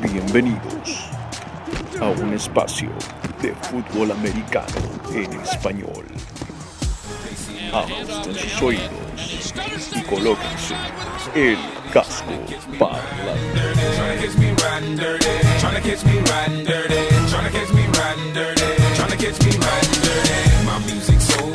Bienvenidos a un espacio de fútbol americano en español. Ajusten sus oídos y colóquense el casco parlante.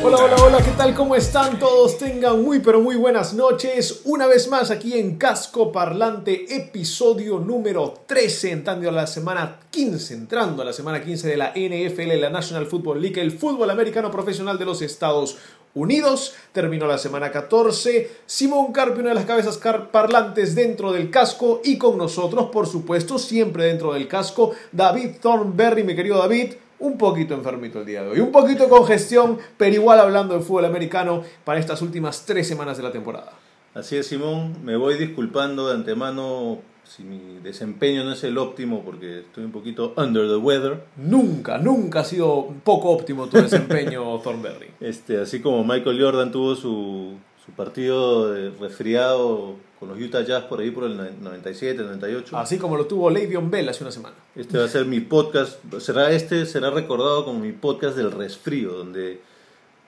Hola, hola, hola, ¿qué tal? ¿Cómo están todos? Tengan muy, pero muy buenas noches. Una vez más aquí en Casco Parlante, episodio número 13, entrando a la semana 15, entrando a la semana 15 de la NFL, la National Football League, el fútbol americano profesional de los Estados Unidos. Terminó la semana 14. Simón Carpi, una de las cabezas parlantes dentro del casco. Y con nosotros, por supuesto, siempre dentro del casco, David Thornberry, mi querido David un poquito enfermito el día de hoy, un poquito de congestión, pero igual hablando de fútbol americano para estas últimas tres semanas de la temporada. Así es, Simón, me voy disculpando de antemano si mi desempeño no es el óptimo porque estoy un poquito under the weather. Nunca, nunca ha sido poco óptimo tu desempeño, Thornberry. Este, así como Michael Jordan tuvo su, su partido de resfriado con los Utah Jazz por ahí por el 97, 98. Así como lo tuvo Le'Veon Bell hace una semana. Este va a ser mi podcast, será este será recordado como mi podcast del resfrío, donde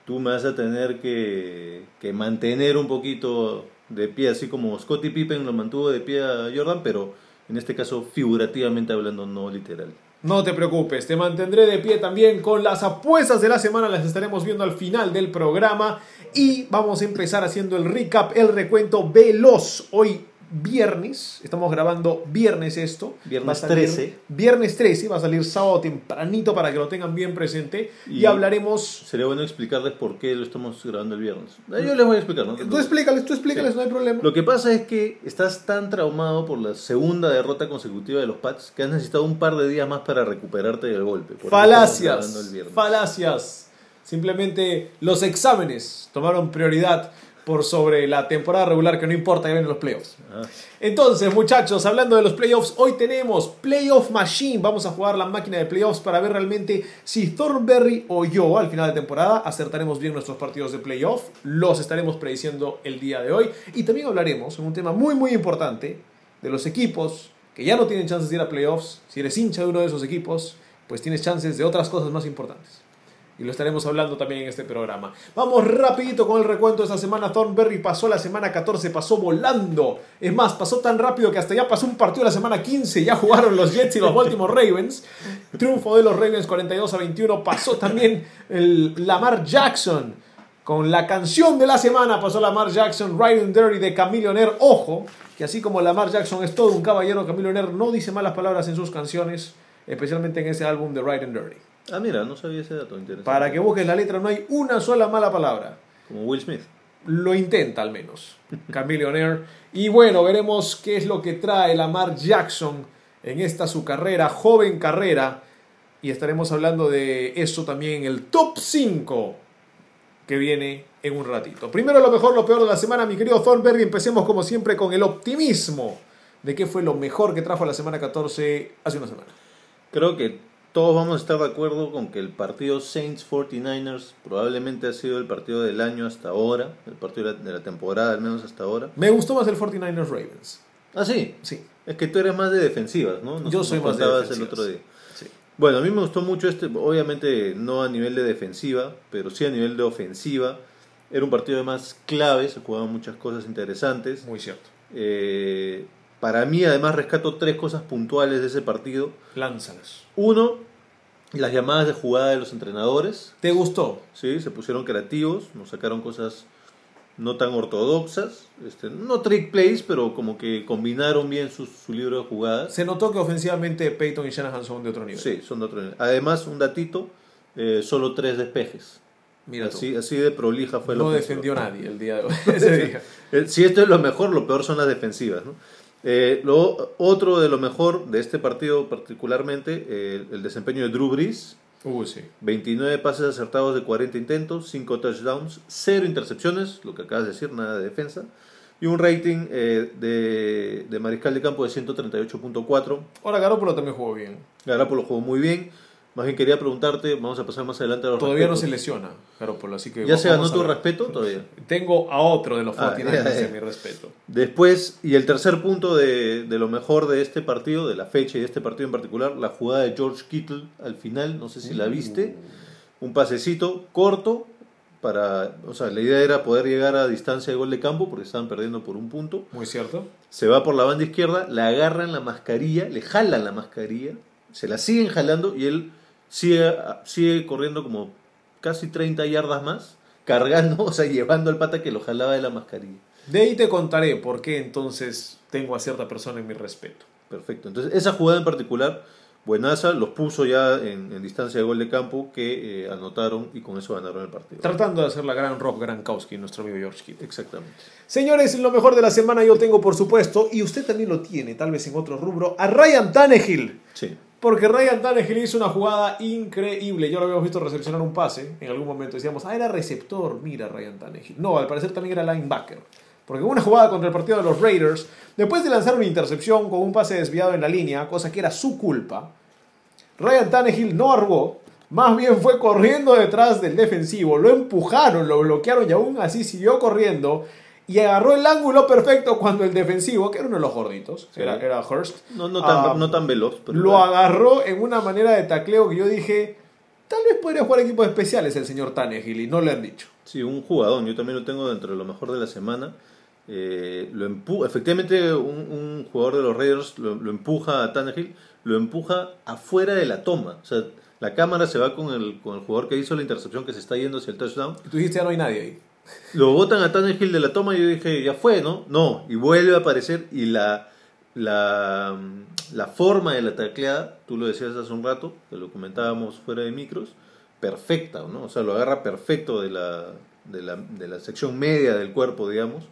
tú me vas a tener que, que mantener un poquito de pie, así como Scottie Pippen lo mantuvo de pie a Jordan, pero en este caso figurativamente hablando, no literal. No te preocupes, te mantendré de pie también con las apuestas de la semana, las estaremos viendo al final del programa y vamos a empezar haciendo el recap, el recuento veloz. Hoy viernes, estamos grabando viernes esto. Viernes 13. Viernes 13, va a salir sábado tempranito para que lo tengan bien presente. Y, hablaremos... Sería bueno explicarles por qué lo estamos grabando el viernes. Eh, yo les voy a explicar, ¿no? Tú explícales, tú explícales, no hay problema. Lo que pasa es que estás tan traumado por la segunda derrota consecutiva de los Pats que has necesitado un par de días más para recuperarte del golpe. Falacias. Falacias. Simplemente los exámenes tomaron prioridad por sobre la temporada regular que no importa que vienen los playoffs. Entonces, muchachos, hablando de los playoffs, hoy tenemos Playoff Machine. Vamos a jugar la máquina de playoffs para ver realmente si Thornberry o yo al final de temporada acertaremos bien nuestros partidos de playoff. Los estaremos prediciendo el día de hoy. Y también hablaremos en un tema muy, muy importante de los equipos que ya no tienen chances de ir a playoffs. Si eres hincha de uno de esos equipos, pues tienes chances de otras cosas más importantes y lo estaremos hablando también en este programa. Vamos rapidito con el recuento de esta semana. Thornberry pasó la semana 14, pasó volando. Es más, pasó tan rápido que hasta ya pasó un partido la semana 15. Ya jugaron los Jets y los Baltimore Ravens. Triunfo de los Ravens 42 a 21. Pasó también el Lamar Jackson. Con la canción de la semana pasó Lamar Jackson, Riding Dirty de Camillionaire. Ojo, que así como Lamar Jackson es todo un caballero, Camillionaire no dice malas palabras en sus canciones, especialmente en ese álbum de Riding Dirty. Ah, mira, no sabía ese dato interesante. Para que busques la letra no hay una sola mala palabra. Como Will Smith. Lo intenta al menos. Camillionaire. Y bueno, veremos qué es lo que trae Lamar Jackson en esta su carrera, joven carrera. Y estaremos hablando de eso también en el top 5 que viene en un ratito. Primero lo mejor, lo peor de la semana, mi querido Thornberry. Empecemos como siempre con el optimismo de qué fue lo mejor que trajo la semana 14 hace una semana. Creo que todos vamos a estar de acuerdo con que el partido Saints 49ers probablemente ha sido el partido del año hasta ahora, el partido de la temporada al menos hasta ahora. Me gustó más el 49ers Ravens. Ah, sí. Sí. Es que tú eres más de defensivas, ¿no? Yo soy más de defensivas. el otro día. Bueno, a mí me gustó mucho este, obviamente no a nivel de defensiva, pero sí a nivel de ofensiva. Era un partido de más clave, se jugaban muchas cosas interesantes. Muy cierto. Eh, para mí, además, rescato tres cosas puntuales de ese partido. Lánzalas. Uno, las llamadas de jugada de los entrenadores. ¿Te gustó? Sí, se pusieron creativos, nos sacaron cosas no tan ortodoxas, este, no trick plays, pero como que combinaron bien su, libro de jugadas. Se notó que ofensivamente Peyton y Shanahan son de otro nivel. Sí, son de otro nivel. Además, un datito, eh, solo tres despejes. Mira así, así de prolija fue No defendió nadie el día de hoy. Ese día. Eh, si esto es lo mejor, lo peor son las defensivas. ¿no? Eh, lo, otro de lo mejor de este partido particularmente, eh, el desempeño de Drew Brees. Uh, sí. 29 pases acertados de 40 intentos, 5 touchdowns, 0 intercepciones, lo que acabas de decir, nada de defensa. Y un rating eh, de, de, mariscal de campo de 138.4. Ahora Garoppolo también jugó bien. Garoppolo jugó muy bien. Más bien quería preguntarte, vamos a pasar más adelante a los Todavía no se lesiona, Garoppolo, así que ¿Ya se ganó tu respeto todavía? Tengo a otro de los Ah, 49ers ya, ya. en mi respeto. Después, y el tercer punto de, de lo mejor de este partido, de la fecha y de este partido en particular, la jugada de George Kittle al final, no sé si la viste, un pasecito corto para, o sea, la idea era poder llegar a distancia de gol de campo porque estaban perdiendo por un punto. Muy cierto. Se va por la banda izquierda, la agarran la mascarilla, le jalan la mascarilla, se la siguen jalando y él sigue, sigue corriendo como casi 30 yardas más, cargando, o sea, llevando al pata que lo jalaba de la mascarilla. De ahí te contaré por qué entonces tengo a cierta persona en mi respeto. Perfecto. Entonces, esa jugada en particular, Buenaza los puso ya en, en distancia de gol de campo que eh, anotaron y con eso ganaron el partido. Tratando de hacer la gran Rob Gronkowski, nuestro amigo George. Exactamente. Señores, lo mejor de la semana yo tengo, por supuesto, y usted también lo tiene, tal vez en otro rubro, a Ryan Tannehill. Sí. Porque Ryan Tannehill hizo una jugada increíble. Yo lo habíamos visto recepcionar un pase. En algún momento decíamos, ah, era receptor. Mira Ryan Tannehill. No, al parecer también era linebacker. Porque una jugada contra el partido de los Raiders, después de lanzar una intercepción con un pase desviado en la línea, cosa que era su culpa, Ryan Tannehill no arrugó. Más bien fue corriendo detrás del defensivo. Lo empujaron, lo bloquearon y aún así siguió corriendo. Y agarró el ángulo perfecto cuando el defensivo, que era uno de los gorditos, Sí. era, era Hurst, No, no, tan, ah, no tan veloz, pero. lo agarró en una manera de tacleo que yo dije, tal vez podría jugar equipos especiales el señor Tannehill y no le han dicho. Sí, un jugador. Yo también lo tengo dentro de lo mejor de la semana. Eh, lo empu Efectivamente, un, un jugador de los Raiders lo, lo empuja a Tannehill, lo empuja afuera de la toma. O sea, la cámara se va con el, con el jugador que hizo la intercepción que se está yendo hacia el touchdown. Y tú dijiste, ya no hay nadie ahí. Lo botan a Tannehill de la toma y yo dije, ya fue, ¿no? No, y vuelve a aparecer y la, la, la forma de la tacleada, tú lo decías hace un rato, que lo comentábamos fuera de micros, perfecta, ¿no? O sea, lo agarra perfecto de la, de la, de la sección media del cuerpo, digamos.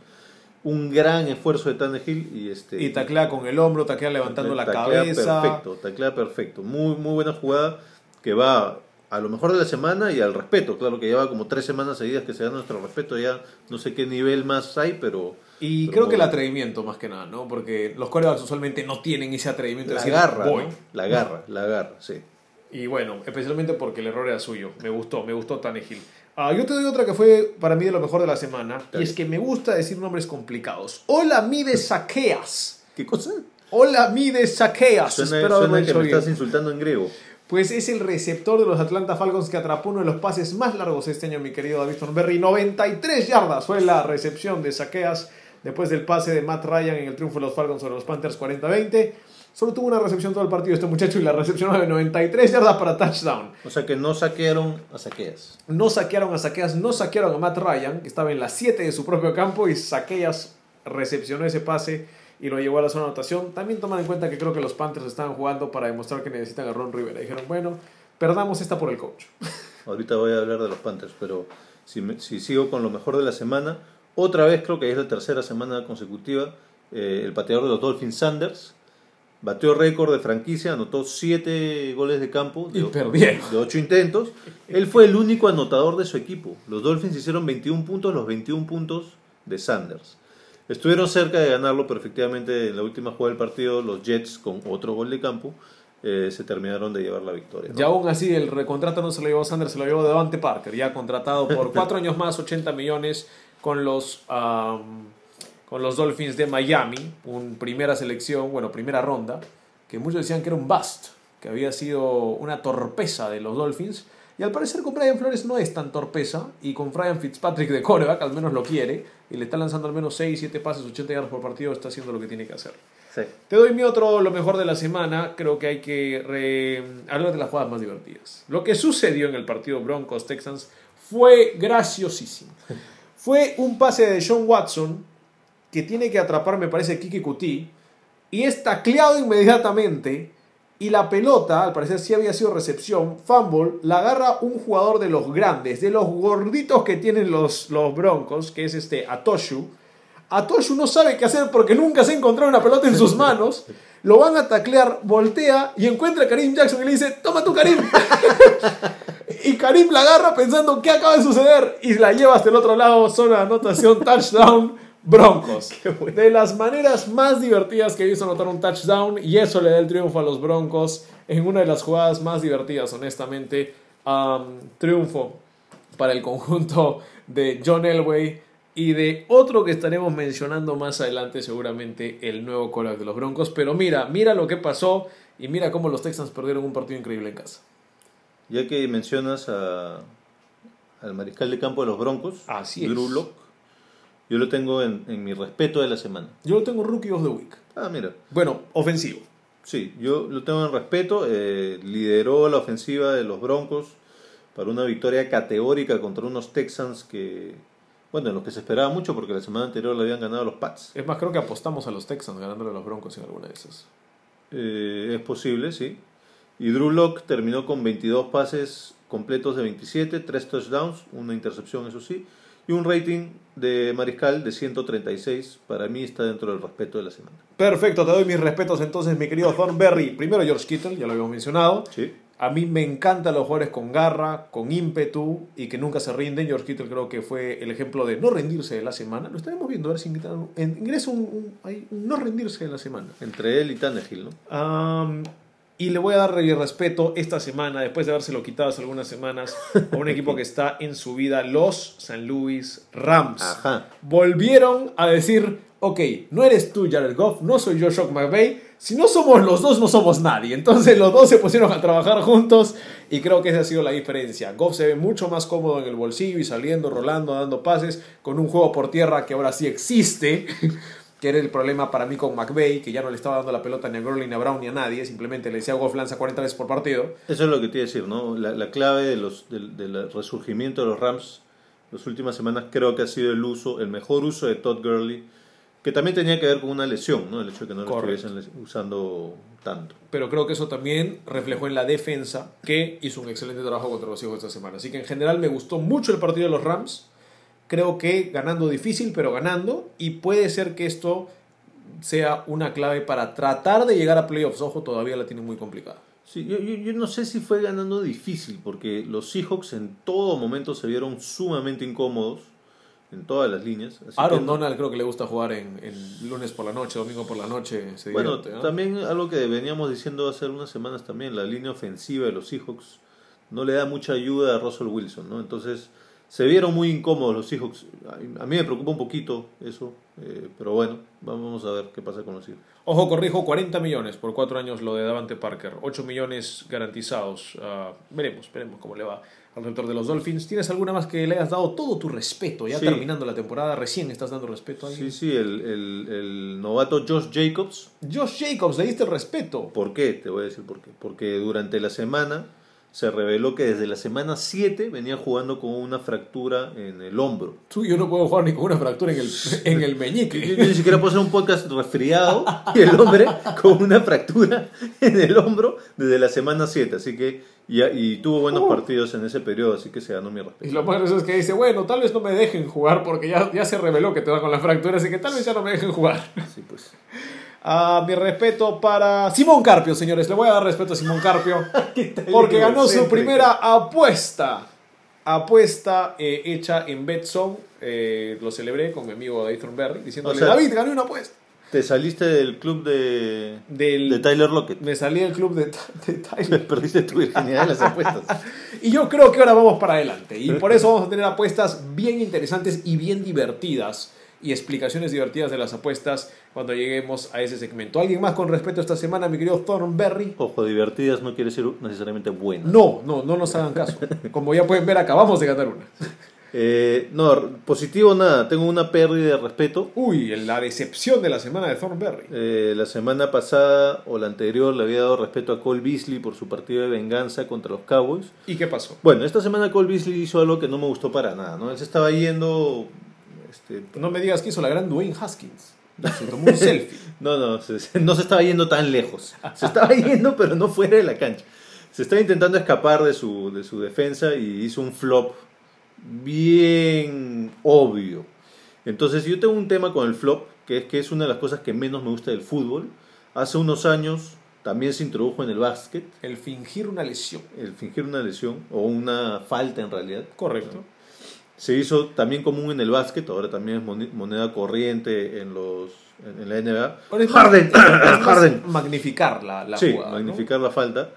Un gran esfuerzo de Tannehill y este... Y taclea con el hombro, taclea levantando la cabeza. Perfecto, taclea perfecto. Muy, muy buena jugada que va a lo mejor de la semana y al respeto. Claro que lleva como tres semanas seguidas que se da nuestro respeto. Ya no sé qué nivel más hay, pero. Y pero creo que el atrevimiento más que nada, ¿no? Porque los corebacks usualmente no tienen ese atrevimiento de La decir, garra, voy. ¿no? La garra, la garra, sí. Y bueno, especialmente porque el error era suyo. Me gustó, me gustó Tannehill. Ah, yo te doy otra que fue para mí de lo mejor de la semana. Y Dale. es que me gusta decir nombres complicados. Hola, mide saqueas. ¿Qué cosa? Hola, mide saqueas. Suena, Espero suena que me bien. estás insultando en griego. Pues es el receptor de los Atlanta Falcons que atrapó uno de los pases más largos este año, mi querido David Thornberry. 93 yardas fue la recepción de saqueas después del pase de Matt Ryan en el triunfo de los Falcons sobre los Panthers 40-20. Solo tuvo una recepción todo el partido este muchacho y la recepción de 93 yardas para touchdown. O sea que no saquearon a saqueas. No saquearon a Saqueas, no saquearon a Matt Ryan, que estaba en las 7 de su propio campo, y Saqueas recepcionó ese pase y lo llevó a la zona de anotación. También toman en cuenta que creo que los Panthers estaban jugando para demostrar que necesitan a Ron Rivera. Dijeron, bueno, perdamos esta por el coach. Ahorita voy a hablar de los Panthers, pero si, me- si sigo con lo mejor de la semana, otra vez creo que es la tercera semana consecutiva, eh, el pateador de los Dolphins, Sanders, batió récord de franquicia, anotó 7 goles de campo Y de, perdieron. de 8 intentos. Él fue el único anotador de su equipo. Los Dolphins hicieron 21 puntos, los 21 puntos de Sanders. Estuvieron cerca de ganarlo, pero efectivamente en la última jugada del partido, los Jets, con otro gol de campo, eh, se terminaron de llevar la victoria. ¿no? Y aún así, el recontrato no se lo llevó Sanders, se lo llevó Devante Parker, ya contratado por 4 años más, 80 millones con los, am, con los Dolphins de Miami, un primera selección, bueno, primera ronda, que muchos decían que era un bust, que había sido una torpeza de los Dolphins. Y al parecer con Brian Flores no es tan torpeza, y con Brian Fitzpatrick de quarterback al menos lo quiere, y le está lanzando al menos 6, 7 pases, 80 yardas por partido, está haciendo lo que tiene que hacer. Sí. Te doy mi otro, lo mejor de la semana. Creo que hay que re- hablar de las jugadas más divertidas. Lo que sucedió en el partido Broncos-Texans fue graciosísimo. Fue un pase de Sean Watson que tiene que atrapar, me parece, Kiki Kuti y es tacleado inmediatamente. Y la pelota, al parecer sí había sido recepción, fumble, la agarra un jugador de los grandes, de los gorditos que tienen los, los Broncos, que es este Atoshu. Atoshu no sabe qué hacer porque nunca se ha encontrado una pelota en sus manos. Lo van a taclear, voltea y encuentra a Karim Jackson y le dice, toma tu Karim. y Karim la agarra pensando qué acaba de suceder y la lleva hasta el otro lado, zona de anotación, touchdown Broncos. De las maneras más divertidas que he visto anotar un touchdown y eso le da el triunfo a los Broncos en una de las jugadas más divertidas, honestamente. triunfo para el conjunto de John Elway y de otro que estaremos mencionando más adelante, seguramente el nuevo coreback de los Broncos. Pero mira, mira lo que pasó y mira cómo los Texans perdieron un partido increíble en casa. Ya que mencionas a, al mariscal de campo de los Broncos, Así Drew Locke, yo lo tengo en, mi respeto de la semana. Yo lo tengo Rookie of the Week. Ah, mira. Bueno, ofensivo. Sí, yo lo tengo en respeto. Eh, lideró la ofensiva de los Broncos para una victoria categórica contra unos Texans que, bueno, en los que se esperaba mucho porque la semana anterior le habían ganado a los Pats. Es más, creo que apostamos a los Texans ganándole a los Broncos en alguna de esas. Eh, es posible, sí. Y Drew Locke terminó con 22 pases completos de 27, 3 touchdowns, una intercepción, eso sí, y un rating de Mariscal de 136. Para mí está dentro del respeto de la semana. Perfecto, te doy mis respetos entonces, mi querido Thornberry. Primero George Kittle, ya lo habíamos mencionado. Sí. A mí me encantan los jugadores con garra, con ímpetu y que nunca se rinden. George Kittle creo que fue el ejemplo de no rendirse de la semana. Lo estaremos viendo, a ver si ingresa un, no rendirse de la semana. Entre él y Tannehill, ¿no? Y le voy a dar respeto esta semana, después de habérselo quitado hace algunas semanas, a un equipo que está en su vida, los San Luis Rams. Volvieron a decir, ok, no eres tú Jared Goff, no soy yo Shock McVay, si no somos los dos, no somos nadie. Entonces los dos se pusieron a trabajar juntos y creo que esa ha sido la diferencia. Goff se ve mucho más cómodo en el bolsillo y saliendo, rolando, dando pases, con un juego por tierra que ahora sí existe que era el problema para mí con McVeigh, que ya no le estaba dando la pelota ni a Gurley, ni a Brown, ni a nadie, simplemente le decía Goff lanza 40 veces por partido. Eso es lo que te iba a decir, ¿no? La, clave de los, del, resurgimiento de los Rams las últimas semanas creo que ha sido el uso, el mejor uso de Todd Gurley, que también tenía que ver con una lesión, ¿no? El hecho de que no lo estuviesen usando tanto. Pero creo que eso también reflejó en la defensa, que hizo un excelente trabajo contra los hijos esta semana. Así que en general me gustó mucho el partido de los Rams creo que ganando difícil, pero ganando. Y puede ser que esto sea una clave para tratar de llegar a playoffs. Ojo, todavía la tiene muy complicada. Sí, yo, yo, no sé si fue ganando difícil, porque los Seahawks en todo momento se vieron sumamente incómodos en todas las líneas. Aaron Donald creo que le gusta jugar en, lunes por la noche, domingo por la noche. bueno, también algo que veníamos diciendo hace unas semanas también, la línea ofensiva de los Seahawks no le da mucha ayuda a Russell Wilson, ¿no? Entonces se vieron muy incómodos los Seahawks. A mí me preocupa un poquito eso, eh, pero bueno, vamos a ver qué pasa con los Seahawks. Ojo, corrijo, 40 millones por cuatro años lo de Davante Parker, 8 millones garantizados. Uh, veremos, veremos cómo le va al receptor de los Dolphins. ¿Tienes alguna más que le hayas dado todo tu respeto? Ya terminando la temporada, recién estás dando respeto a alguien. Sí, sí, el, el, el novato Josh Jacobs. Josh Jacobs, le diste el respeto. ¿Por qué? Te voy a decir por qué. Porque durante la semana se reveló que desde la semana 7 venía jugando con una fractura en el hombro. Tú, yo no puedo jugar ni con una fractura en el, en el meñique. Yo, ni siquiera puedo hacer un podcast resfriado y el hombre con una fractura en el hombro desde la semana 7. Así que, y tuvo buenos uh. partidos en ese periodo, así que se ganó mi respeto. Y lo más gracioso es que dice, bueno, tal vez no me dejen jugar porque ya, ya se reveló que te va con la fractura, así que tal vez ya no me dejen jugar. Sí, pues. Ah, mi respeto para Simón Carpio, señores. Le voy a dar respeto a Simón Carpio. porque ganó su primera apuesta. Apuesta eh, hecha en Betson. Eh, lo celebré con mi amigo David Berry diciéndole: David, gané una apuesta. Te saliste del club de, del, de Tyler Lockett. Me salí del club de, de Tyler. Perdiste tu virginidad en las apuestas. y yo creo que ahora vamos para adelante. Y por eso vamos a tener apuestas bien interesantes y bien divertidas y explicaciones divertidas de las apuestas cuando lleguemos a ese segmento. ¿Alguien más con respeto esta semana, mi querido Thornberry? Ojo, divertidas no quiere decir necesariamente buenas. No, no, no nos hagan caso. Como ya pueden ver, acabamos de ganar una. Eh, no, positivo nada, tengo una pérdida de respeto. Uy, la decepción de la semana de Thornberry. Eh, la semana pasada o la anterior le había dado respeto a Cole Beasley por su partido de venganza contra los Cowboys. ¿Y qué pasó? Bueno, esta semana Cole Beasley hizo algo que no me gustó para nada, ¿no? Él se estaba yendo este, no me digas que hizo la gran Dwayne Haskins. Se tomó un selfie. No, no, no se estaba yendo tan lejos. Se estaba yendo, pero no fuera de la cancha. Se estaba intentando escapar de su, de su defensa y hizo un flop bien obvio. Entonces, yo tengo un tema con el flop, que es que es una de las cosas que menos me gusta del fútbol. Hace unos años también se introdujo en el básquet. El fingir una lesión. El fingir una lesión, o una falta en realidad. Correcto. Se hizo también común en el básquet, ahora también es moneda corriente en los en, la NBA. Harden, Harden. Magnificar la, la sí, magnificar la falta.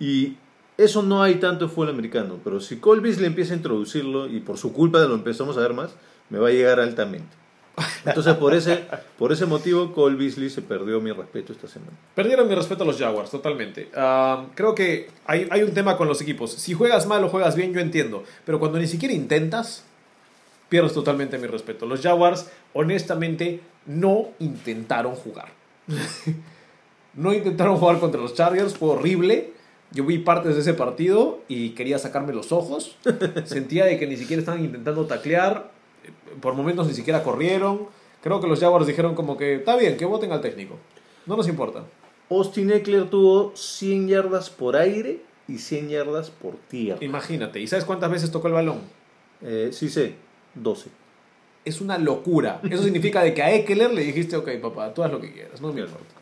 Y eso no hay tanto en fútbol americano, pero si Cole le empieza a introducirlo y por su culpa lo empezamos a ver más, me va a llegar altamente. Entonces, por ese, por ese motivo, Cole Beasley se perdió mi respeto esta semana. Perdieron mi respeto a los Jaguars, totalmente. Ah, creo que hay, hay, un tema con los equipos. Si juegas mal o juegas bien, yo entiendo. Pero cuando ni siquiera intentas, pierdes totalmente mi respeto. Los Jaguars, honestamente, no intentaron jugar. no intentaron jugar contra los Chargers, fue horrible. Yo vi partes de ese partido y quería sacarme los ojos. Sentía de que ni siquiera estaban intentando taclear por momentos ni siquiera corrieron. Creo que los Jaguars dijeron como que está bien, que voten al técnico. No nos importa. Austin Eckler tuvo 100 yardas por aire y 100 yardas por tierra. Imagínate. ¿Y sabes cuántas veces tocó el balón? Eh, sí sé, 12. Es una locura. Eso significa de que a Eckler le dijiste, ok, papá, tú haz lo que quieras, no me importa.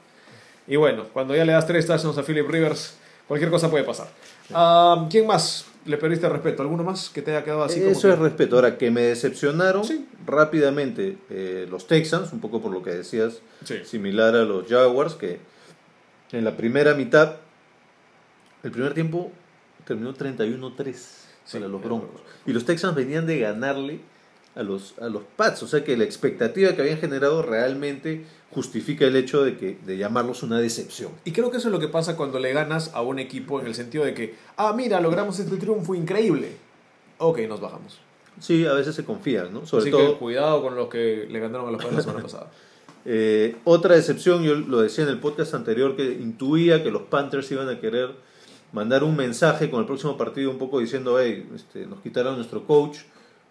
Y bueno, cuando ya le das tres touchdowns a Philip Rivers, cualquier cosa puede pasar. Ah, ¿Quién más? le perdiste respeto. ¿Alguno más que te haya quedado así? Eso es respeto. Ahora, que me decepcionaron rápidamente eh, los Texans, un poco por lo que decías, similar a los Jaguars, que en la primera mitad, el primer tiempo terminó 31-3 para los Broncos. Y los Texans venían de ganarle a los, a los Pats. O sea que la expectativa que habían generado realmente justifica el hecho de, que, de llamarlos una decepción. Y creo que eso es lo que pasa cuando le ganas a un equipo en el sentido de que, ah, mira, logramos este triunfo increíble. Ok, nos bajamos. Sí, a veces se confían, ¿no? Sobre todo, cuidado con los que le ganaron a los Pats la semana pasada. Eh, otra decepción, yo lo decía en el podcast anterior, que intuía que los Panthers iban a querer mandar un mensaje con el próximo partido un poco diciendo, hey, este, nos quitaron nuestro coach,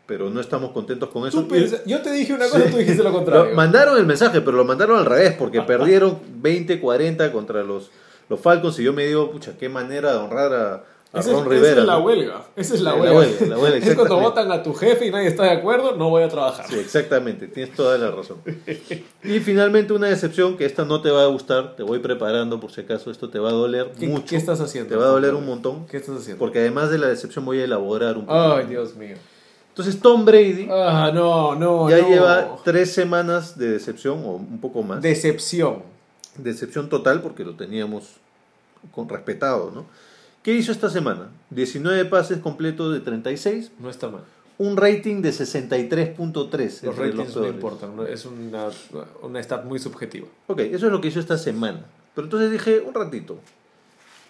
pero no estamos contentos con eso. yo te dije una cosa, tú dijiste lo contrario. mandaron el mensaje, pero lo mandaron al revés, porque perdieron 20-40 contra los, los Falcons y yo me digo, pucha, qué manera de honrar a, Ron Rivera. Esa es la huelga. Esa es la, huelga. La huelga, es cuando votan a tu jefe y nadie está de acuerdo, no voy a trabajar. Sí, exactamente. Tienes toda la razón. y finalmente una decepción que esta no te va a gustar. Te voy preparando por si acaso. Esto te va a doler mucho. ¿Qué estás haciendo? Te va a doler un montón. ¿Qué estás haciendo? Porque además de la decepción voy a elaborar un poco. Ay, Dios mío. Entonces Tom Brady ah, no, no, ya lleva tres semanas de decepción o un poco más. Decepción. Decepción total porque lo teníamos con respetado, ¿no? ¿Qué hizo esta semana? 19 pases completos de 36. No está mal. Un rating de 63.3. Los ratings no importan, es una, una stat muy subjetiva. Ok, eso es lo que hizo esta semana. Pero entonces dije, un ratito,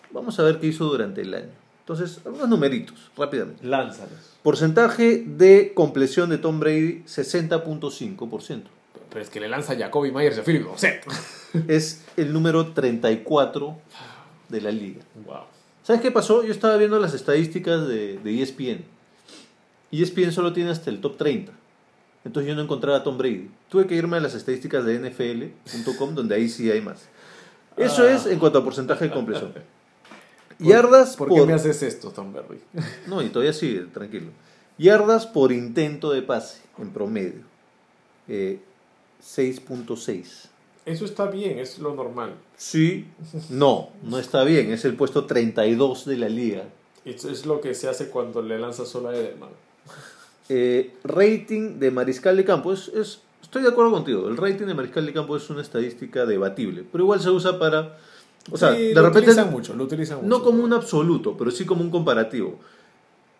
vamos a ver qué hizo durante el año. Entonces, algunos numeritos, rápidamente. Lánzalos. Porcentaje de compleción de Tom Brady, 60.5%. Pero es que le lanza a Jacoby Myers y a Philip Es el número 34 de la liga. Wow. ¿Sabes qué pasó? Yo estaba viendo las estadísticas de, de ESPN. ESPN solo tiene hasta el top 30. Entonces yo no encontraba a Tom Brady. Tuve que irme a las estadísticas de NFL.com, donde ahí sí hay más. Eso ah. es en cuanto a porcentaje de compleción. Yardas por... qué me haces esto, Tom Berry? No, y todavía sigue, tranquilo. Yardas por intento de pase, en promedio. 6.6. Eh, Eso está bien, es lo normal. Sí, no, no está bien. Es el puesto 32 de la liga. Eso es lo que se hace cuando le lanzas solo a Edelman. Eh, rating de mariscal de campo. Es, es, estoy de acuerdo contigo. El rating de mariscal de campo es una estadística debatible, pero igual se usa para o sea, de repente. Utilizan mucho, lo utilizan mucho. No como un absoluto, pero sí como un comparativo.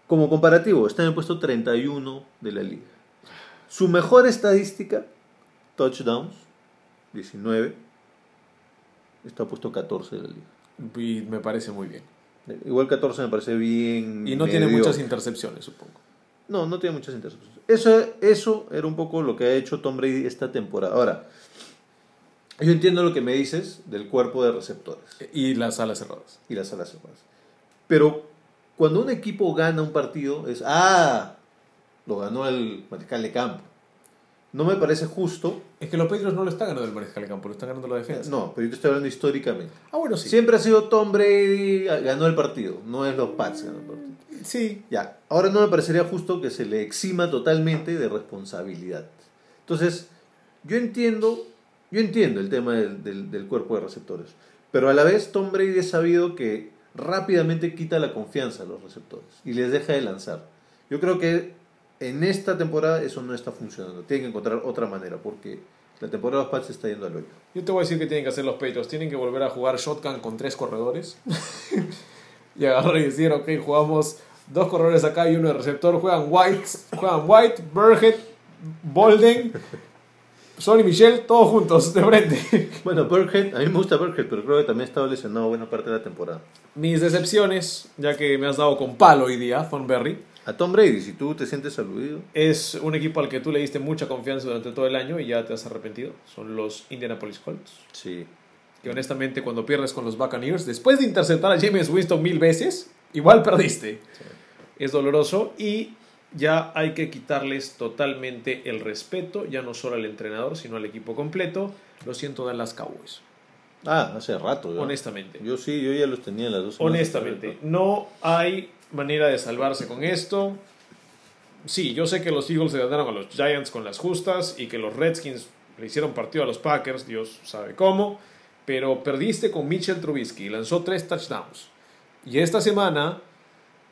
Como comparativo, está en el puesto 31 de la liga. Su mejor estadística, touchdowns, 19. Está puesto 14 de la liga. Y me parece muy bien. Igual 14 me parece bien. Y no tiene muchas intercepciones, supongo. No, no tiene muchas intercepciones. Eso, eso era un poco lo que ha hecho Tom Brady esta temporada. Ahora, yo entiendo lo que me dices del cuerpo de receptores. Y las alas cerradas. Y las alas cerradas. Pero cuando un equipo gana un partido es, ah, lo ganó el mariscal de campo. No me parece justo. Es que los Patriots no lo están ganando el mariscal de campo, lo están ganando la defensa. No, pero yo te estoy hablando históricamente. Ah, bueno, sí. Siempre ha sido Tom Brady ganó el partido, no es los Pats ganó el partido. Sí. Ya, ahora no me parecería justo que se le exima totalmente de responsabilidad. Entonces, yo entiendo yo entiendo el tema del, cuerpo de receptores, pero a la vez Tom Brady ha sabido que rápidamente quita la confianza a los receptores y les deja de lanzar. Yo creo que en esta temporada eso no está funcionando. Tienen que encontrar otra manera porque la temporada de los Pats está yendo al hoyo. Yo te voy a decir que tienen que hacer los Patriots. Tienen que volver a jugar shotgun con tres corredores. y agarrar y decir, ok, jugamos dos corredores acá y uno de receptor. Juegan White, juegan White, Burhead, Bolden, Sonny Michel, todos juntos, de frente. Bueno, Burhead, a mí me gusta Burhead, pero creo que también estaba lesionado buena parte de la temporada. Mis decepciones, ya que me has dado con palo hoy día, Thornberry. A Tom Brady, si tú te sientes aludido. Es un equipo al que tú le diste mucha confianza durante todo el año y ya te has arrepentido. Son los Indianapolis Colts. Sí. Que honestamente cuando pierdes con los Buccaneers, después de interceptar a James Winston mil veces, igual perdiste. Es doloroso y ya hay que quitarles totalmente el respeto, ya no solo al entrenador, sino al equipo completo. Lo siento, las Cowboys. Ah, hace rato. ¿no? Honestamente. Yo sí, yo ya los tenía en las dos. Honestamente, no hay manera de salvarse con esto. Sí, yo sé que los Eagles se ganaron a los Giants con las justas y que los Redskins le hicieron partido a los Packers, Dios sabe cómo, pero perdiste con Mitchell Trubisky, lanzó tres touchdowns. Y esta semana,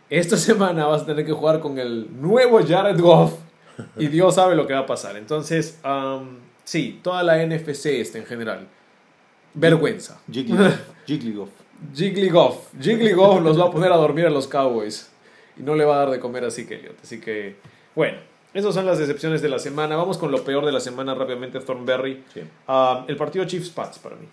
esta semana vas a tener que jugar con el nuevo Jared Goff y Dios sabe lo que va a pasar. Entonces, sí, toda la NFC está en general. Vergüenza. Jigglygoff. Jigglygoff. Jigglygoff los va a poner a dormir a los Cowboys. Y no le va a dar de comer así que Así que, bueno, esas son las decepciones de la semana. Vamos con lo peor de la semana rápidamente, Thornberry. Ah, el partido Chiefs-Pats para mí.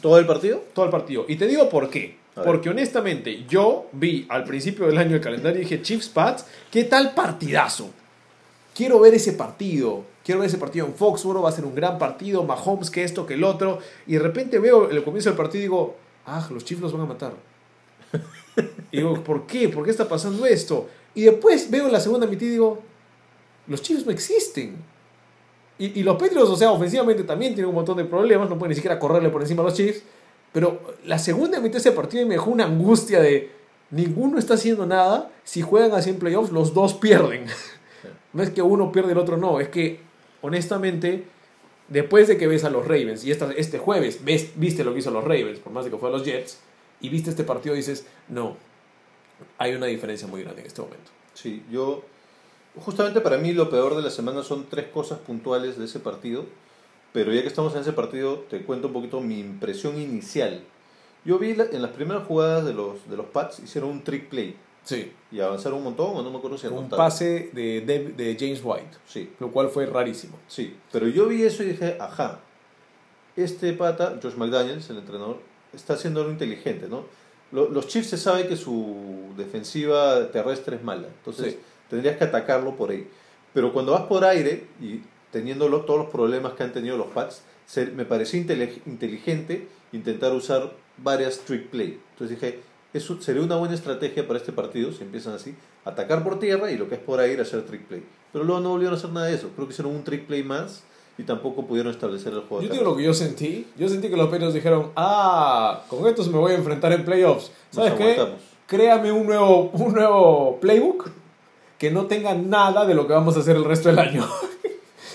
¿Todo el partido? Todo el partido. Y te digo por qué. Porque honestamente, yo vi al principio del año el calendario y dije, Chiefs-Pats, ¿qué tal partidazo? Quiero ver ese partido. Quiero ver ese partido en Foxborough, va a ser un gran partido, Mahomes, que esto, que el otro. Y de repente veo el comienzo del partido y digo, ah, los Chiefs los van a matar. y digo, ¿por qué? ¿Por qué está pasando esto? Y después veo la segunda mitad y digo, los Chiefs no existen. Y, los Patriots, o sea, ofensivamente también tienen un montón de problemas, no pueden ni siquiera correrle por encima a los Chiefs. Pero la segunda mitad de ese partido me dejó una angustia de ninguno está haciendo nada. Si juegan así en playoffs, los dos pierden. No es que uno pierde el otro no, es que honestamente después de que ves a los Ravens y este jueves ves, viste lo que hizo los Ravens, por más de que fue a los Jets, y viste este partido dices, no, hay una diferencia muy grande en este momento. Sí, yo, justamente para mí lo peor de la semana son tres cosas puntuales de ese partido, pero ya que estamos en ese partido, te cuento un poquito mi impresión inicial. Yo vi en las primeras jugadas de los, de los Pats, hicieron un trick play Sí. Y avanzaron un montón, o no me acuerdo si Un pase de, de, James White. Sí. Lo cual fue rarísimo. Sí. Pero yo vi eso y dije, ajá, este pata, Josh McDaniels, el entrenador, está haciendo algo inteligente, ¿no? Los Chiefs se sabe que su defensiva terrestre es mala, entonces tendrías que atacarlo por ahí. Pero cuando vas por aire y teniendo todos los problemas que han tenido los Pats, me pareció inteligente intentar usar varias trick play. Entonces dije, eso sería una buena estrategia para este partido, si empiezan así, atacar por tierra y lo que es por ahí ir a hacer trick play. Pero luego no volvieron a hacer nada de eso, creo que hicieron un trick play más y tampoco pudieron establecer el juego. Yo digo lo que yo sentí, yo sentí que los Patriots dijeron, ah, con estos me voy a enfrentar en playoffs. ¿Sabes qué? Créame un nuevo, un nuevo playbook que no tenga nada de lo que vamos a hacer el resto del año.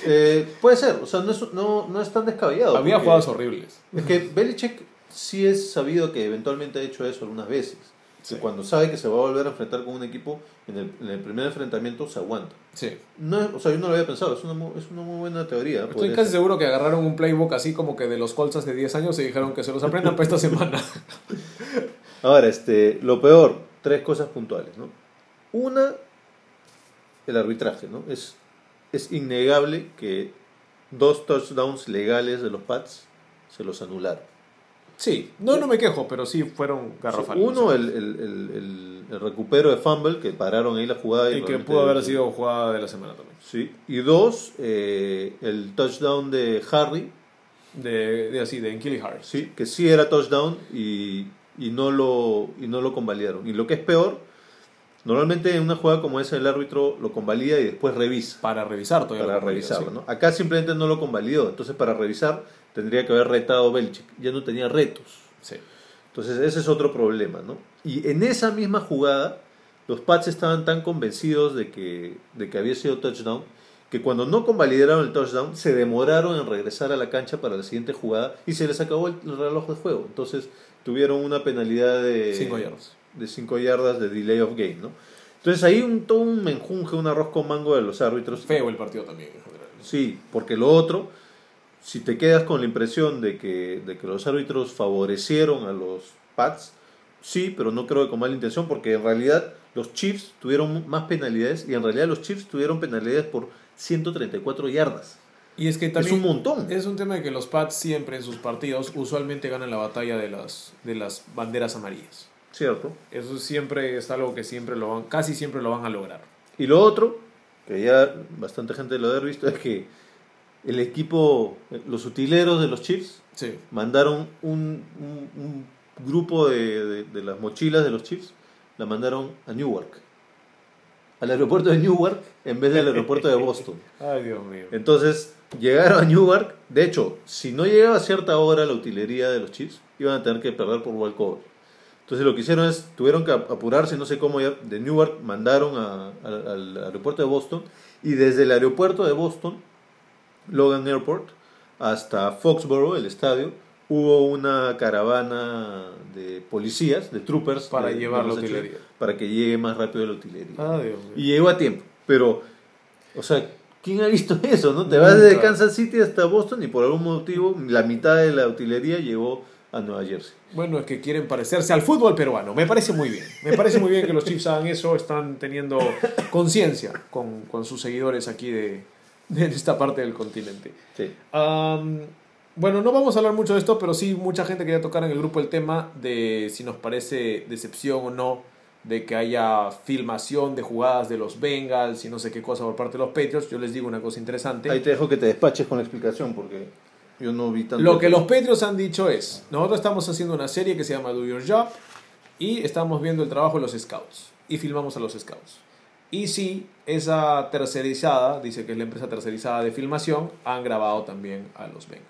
Eh, puede ser, o sea, no es, no, no es tan descabellado. Había jugadas horribles. Es que Belichick sí es sabido que eventualmente ha hecho eso algunas veces. Cuando sabe que se va a volver a enfrentar con un equipo, en el, en el primer enfrentamiento se aguanta. Sí. No, o sea, yo no lo había pensado, es una, es una muy buena teoría. Estoy casi seguro que agarraron un playbook así como que de los Colts de 10 años y dijeron que se los aprendan para esta semana. Ahora, este, lo peor, tres cosas puntuales, ¿no? Una, el arbitraje, ¿no? Es, es innegable que dos touchdowns legales de los Pats se los anularon. Sí, no, no me quejo, pero sí fueron garrafales. Uno, el, el, el, recupero de fumble, que pararon ahí la jugada. Y, que pudo haber sido jugada de la semana también. Sí, y dos, eh, el touchdown de Harry. De, de así, de Enkili Harry. Sí, que sí era touchdown y, y, no lo, y no lo convalidaron. Y lo que es peor, normalmente en una jugada como esa el árbitro lo convalida y después revisa. Para revisar todavía. Para revisarlo, ¿no? Acá simplemente no lo convalidó. Entonces, para revisar tendría que haber retado Belichick. Ya no tenía retos. Sí. Entonces ese es otro problema, ¿no? Y en esa misma jugada, los Pats estaban tan convencidos de que, de que había sido touchdown, que cuando no convalidaron el touchdown, se demoraron en regresar a la cancha para la siguiente jugada y se les acabó el, reloj de juego. Entonces tuvieron una penalidad de 5 yardas. De 5 yardas de delay of game, ¿no? Entonces ahí un, todo un menjunje, un arroz con mango de los árbitros. Feo el partido también. en general. Sí, porque lo otro, si te quedas con la impresión de que, de que los árbitros favorecieron a los Pats, sí, pero no creo que con mala intención, porque en realidad los Chiefs tuvieron más penalidades y en realidad los Chiefs tuvieron penalidades por 134 yardas. Y es que también es un montón. Es un tema de que los Pats siempre en sus partidos usualmente ganan la batalla de las, de las banderas amarillas. ¿Cierto? Eso siempre es algo que siempre lo van, casi siempre lo van a lograr. Y lo otro, que ya bastante gente lo ha visto, es que el equipo, los utileros de los Chiefs, Sí. mandaron un, un- un grupo de, de- de las mochilas de los Chiefs, la mandaron a Newark. Al aeropuerto de Newark en vez del aeropuerto de Boston. Ay, Dios mío. Entonces llegaron a Newark. De hecho, si no llegaba a cierta hora la utilería de los Chiefs, iban a tener que perder por walkover. Entonces lo que hicieron es, tuvieron que apurarse, no sé cómo, ya, de Newark mandaron a- al- al aeropuerto de Boston y desde el aeropuerto de Boston, Logan Airport, hasta Foxborough, el estadio, hubo una caravana de policías, de troopers, Para de- de llevar la utilería. para que llegue más rápido la utilería. Dios mío. Y llegó a tiempo. Pero, o sea, ¿quién ha visto eso? no Te vas desde. Kansas City hasta Boston y por algún motivo la mitad de la utilería llegó a Nueva Jersey. Bueno, es que quieren parecerse al fútbol peruano. Me parece muy bien. Me parece muy bien que los Chiefs hagan eso. Están teniendo conciencia con, con sus seguidores aquí de, de esta parte del continente. Sí. Bueno, no vamos a hablar mucho de esto, pero sí mucha gente quería tocar en el grupo el tema de si nos parece decepción o no de que haya filmación de jugadas de los Bengals y no sé qué cosa por parte de los Patriots. Yo les digo una cosa interesante. Ahí te dejo que te despaches con la explicación porque yo no vi tanto. Lo que los Patriots han dicho es, nosotros estamos haciendo una serie que se llama Do Your Job y estamos viendo el trabajo de los scouts y filmamos a los scouts. Y sí, esa tercerizada, dice que es la empresa tercerizada de filmación, han grabado también a los Bengals,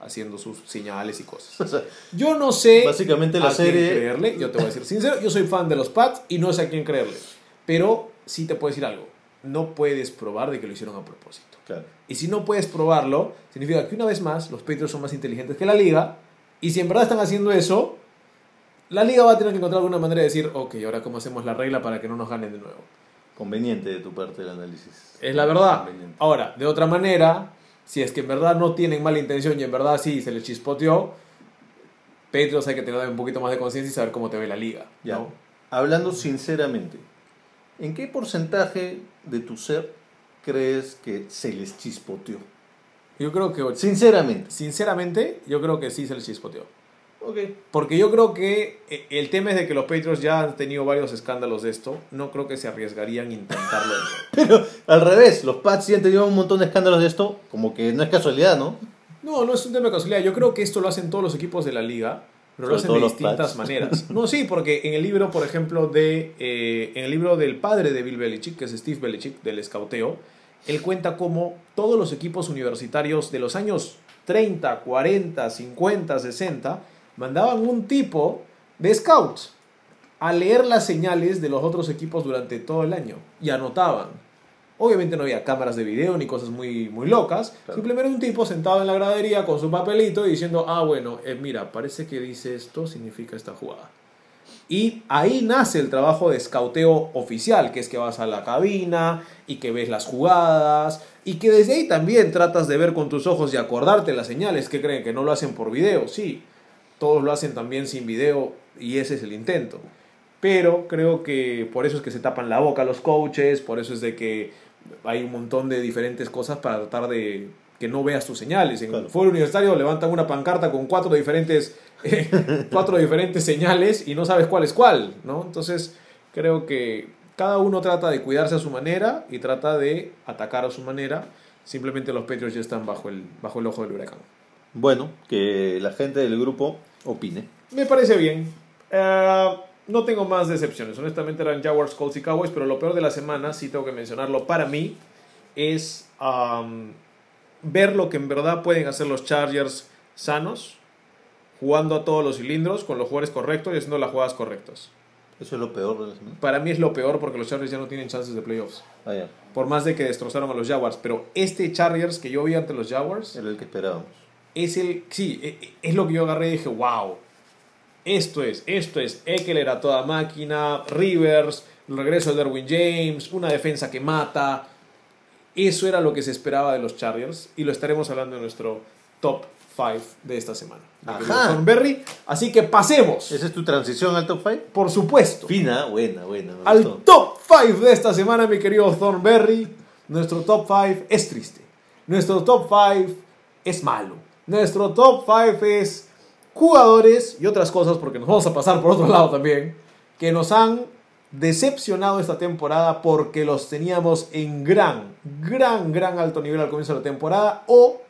haciendo sus señales y cosas. O sea, Yo no sé Básicamente la a quién serie- creerle, yo te voy a decir sincero, yo soy fan de los Pats y no sé a quién creerle. Pero sí te puedo decir algo, no puedes probar de que lo hicieron a propósito. Claro. Y si no puedes probarlo, significa que una vez más los Patriots son más inteligentes que la liga. Y si en verdad están haciendo eso, la liga va a tener que encontrar alguna manera de decir, ok, ahora cómo hacemos la regla para que no nos ganen de nuevo. Conveniente de tu parte el análisis. Es la verdad. Ahora, de otra manera, si es que en verdad no tienen mala intención y en verdad sí se les chispoteó, Patriots hay que tener un poquito más de conciencia y saber cómo te ve la liga. Ya. ¿no? Hablando sinceramente, ¿en qué porcentaje de tu ser crees que se les chispoteó? Yo creo que, Sinceramente. sinceramente, yo creo que sí se les chispoteó. Ok. Porque yo creo que eh, el tema es de que los Patriots ya han tenido varios escándalos de esto. No creo que se arriesgarían a intentarlo. Pero al revés, los Pats sí han tenido un montón de escándalos de esto, como que no es casualidad, ¿no? No, no es un tema de casualidad. Yo creo que esto lo hacen todos los equipos de la liga, pero Sobre lo hacen de distintas maneras. No, sí, porque en el libro, por ejemplo, de eh, en el libro del padre de Bill Belichick, que es Steve Belichick, del escauteo, él cuenta cómo todos los equipos universitarios de los años 30, 40, 50, 60 mandaban un tipo de scouts a leer las señales de los otros equipos durante todo el año y anotaban. Obviamente no había cámaras de video ni cosas muy, muy locas. Claro. Simplemente un tipo sentado en la gradería con su papelito y diciendo, ah, bueno, eh, mira, parece que dice esto, significa esta jugada. Y ahí nace el trabajo de escauteo oficial, que es que vas a la cabina y que ves las jugadas y que desde ahí también tratas de ver con tus ojos y acordarte las señales que creen que no lo hacen por video. Sí, todos lo hacen también sin video y ese es el intento. Pero creo que por eso es que se tapan la boca los coaches, por eso es de que hay un montón de diferentes cosas para tratar de que no veas tus señales. En Claro. el foro universitario levantan una pancarta con cuatro diferentes, eh, cuatro diferentes señales y no sabes cuál es cuál, ¿no? Entonces creo que cada uno trata de cuidarse a su manera y trata de atacar a su manera. Simplemente los Patriots ya están bajo el, bajo el ojo del huracán. Bueno, que la gente del grupo opine. Me parece bien. Eh, no tengo más decepciones. Honestamente eran Jaguars, Colts y Cowboys, pero lo peor de la semana, sí tengo que mencionarlo, para mí es am, ver lo que en verdad pueden hacer los Chargers sanos, jugando a todos los cilindros, con los jugadores correctos y haciendo las jugadas correctas. Eso es lo peor de la semana. Para mí es lo peor porque los Chargers ya no tienen chances de playoffs. Ah, ya. Por más de que destrozaron a los Jaguars. Pero este Chargers que yo vi ante los Jaguars Era el que esperábamos. es el. Sí, e- e- es lo que yo agarré y dije, wow. Esto es, esto es. Eckler a toda máquina, Rivers, el regreso de Derwin James, una defensa que mata. Eso era lo que se esperaba de los Chargers y lo estaremos hablando en nuestro top 5 de esta semana. Ajá. Thornberry. Así que pasemos, ¿Esa es tu transición al top 5? por supuesto, Fina, buena, buena. al gustó. top 5 de esta semana, mi querido Thornberry. Nuestro top 5 es triste. Nuestro top 5 es malo. Nuestro top 5 es jugadores y otras cosas, porque nos vamos a pasar por otro lado también, que nos han decepcionado esta temporada porque los teníamos en gran, gran, gran alto nivel al comienzo de la temporada o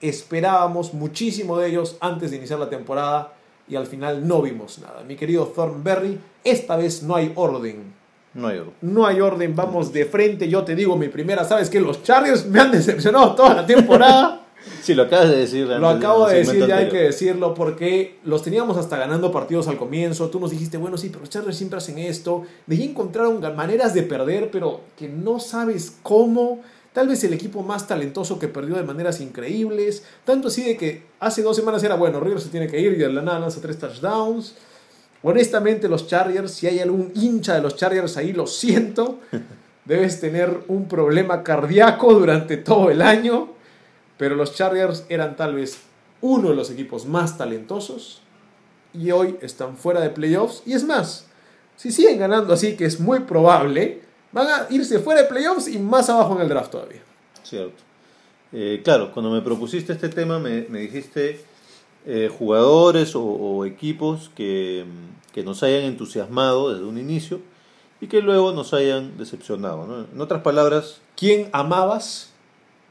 esperábamos muchísimo de ellos antes de iniciar la temporada y al final no vimos nada. Mi querido Thornberry, esta vez no hay orden. No hay oro. No hay orden, vamos de frente. Yo te digo mi primera, ¿sabes que Los Chargers me han decepcionado toda la temporada. Sí, lo acabas de decir. Lo acabo de decir, ya hay que decirlo, porque los teníamos hasta ganando partidos al comienzo. Tú nos dijiste, bueno, sí, pero los Chargers siempre hacen esto. De ahí encontraron maneras de perder, pero que no sabes cómo. Tal vez el equipo más talentoso que perdió de maneras increíbles. Tanto así de que hace dos semanas era, bueno, Rivers se tiene que ir y de la nada lanza tres touchdowns. Honestamente, los Chargers, si hay algún hincha de los Chargers ahí, lo siento. Debes tener un problema cardíaco durante todo el año. Pero los Chargers eran tal vez uno de los equipos más talentosos. Y hoy están fuera de playoffs. Y es más, si siguen ganando así, que es muy probable, van a irse fuera de playoffs y más abajo en el draft todavía. Cierto. Eh, claro, cuando me propusiste este tema me, me dijiste eh, jugadores o, o equipos que, que nos hayan entusiasmado desde un inicio y que luego nos hayan decepcionado. ¿no? En otras palabras, ¿Quién amabas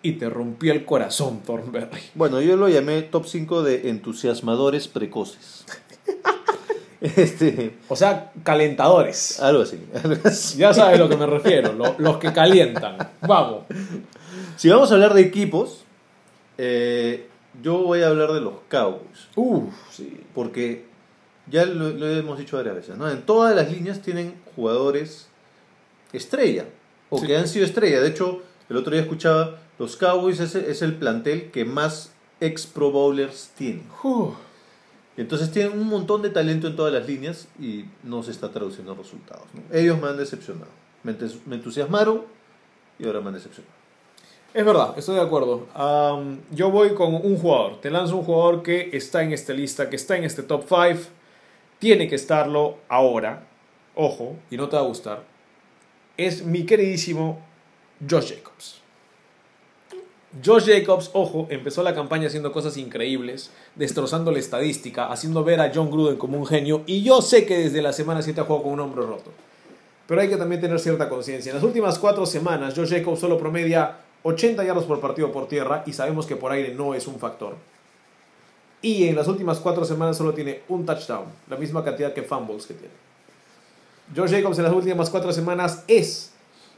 y te rompió el corazón, Thornberry? bueno, yo lo llamé top 5 de entusiasmadores precoces. este, O sea, calentadores. algo así. algo así. Ya sabes a lo que me refiero, lo- los que calientan. Vamos. Si vamos a hablar de equipos, eh, yo voy a hablar de los Cowboys. Uf, sí. Porque ya lo, lo hemos dicho varias veces, ¿no? En todas las líneas tienen jugadores estrella, o Sí. que han sido estrella. De hecho, el otro día escuchaba, los Cowboys es, es el plantel que más ex Pro Bowlers tienen. Uf. Entonces tienen un montón de talento en todas las líneas y no se está traduciendo en resultados. ¿no? Ellos me han decepcionado. Me, entus- me entusiasmaron y ahora me han decepcionado. Es verdad, estoy de acuerdo. Yo voy con un jugador. Te lanzo un jugador que está en esta lista, que está en este top 5. Tiene que estarlo ahora. Ojo, y no te va a gustar. Es mi queridísimo Josh Jacobs. Josh Jacobs, ojo, empezó la campaña haciendo cosas increíbles, destrozando la estadística, haciendo ver a John Gruden como un genio. Y yo sé que desde la semana 7 ha jugado con un hombro roto. Pero hay que también tener cierta conciencia. En las últimas cuatro semanas, Josh Jacobs solo promedia 80 yardas por partido por tierra y sabemos que por aire no es un factor. Y en las últimas cuatro semanas solo tiene un touchdown, la misma cantidad que fumbles que tiene. Josh Jacobs en las últimas cuatro semanas es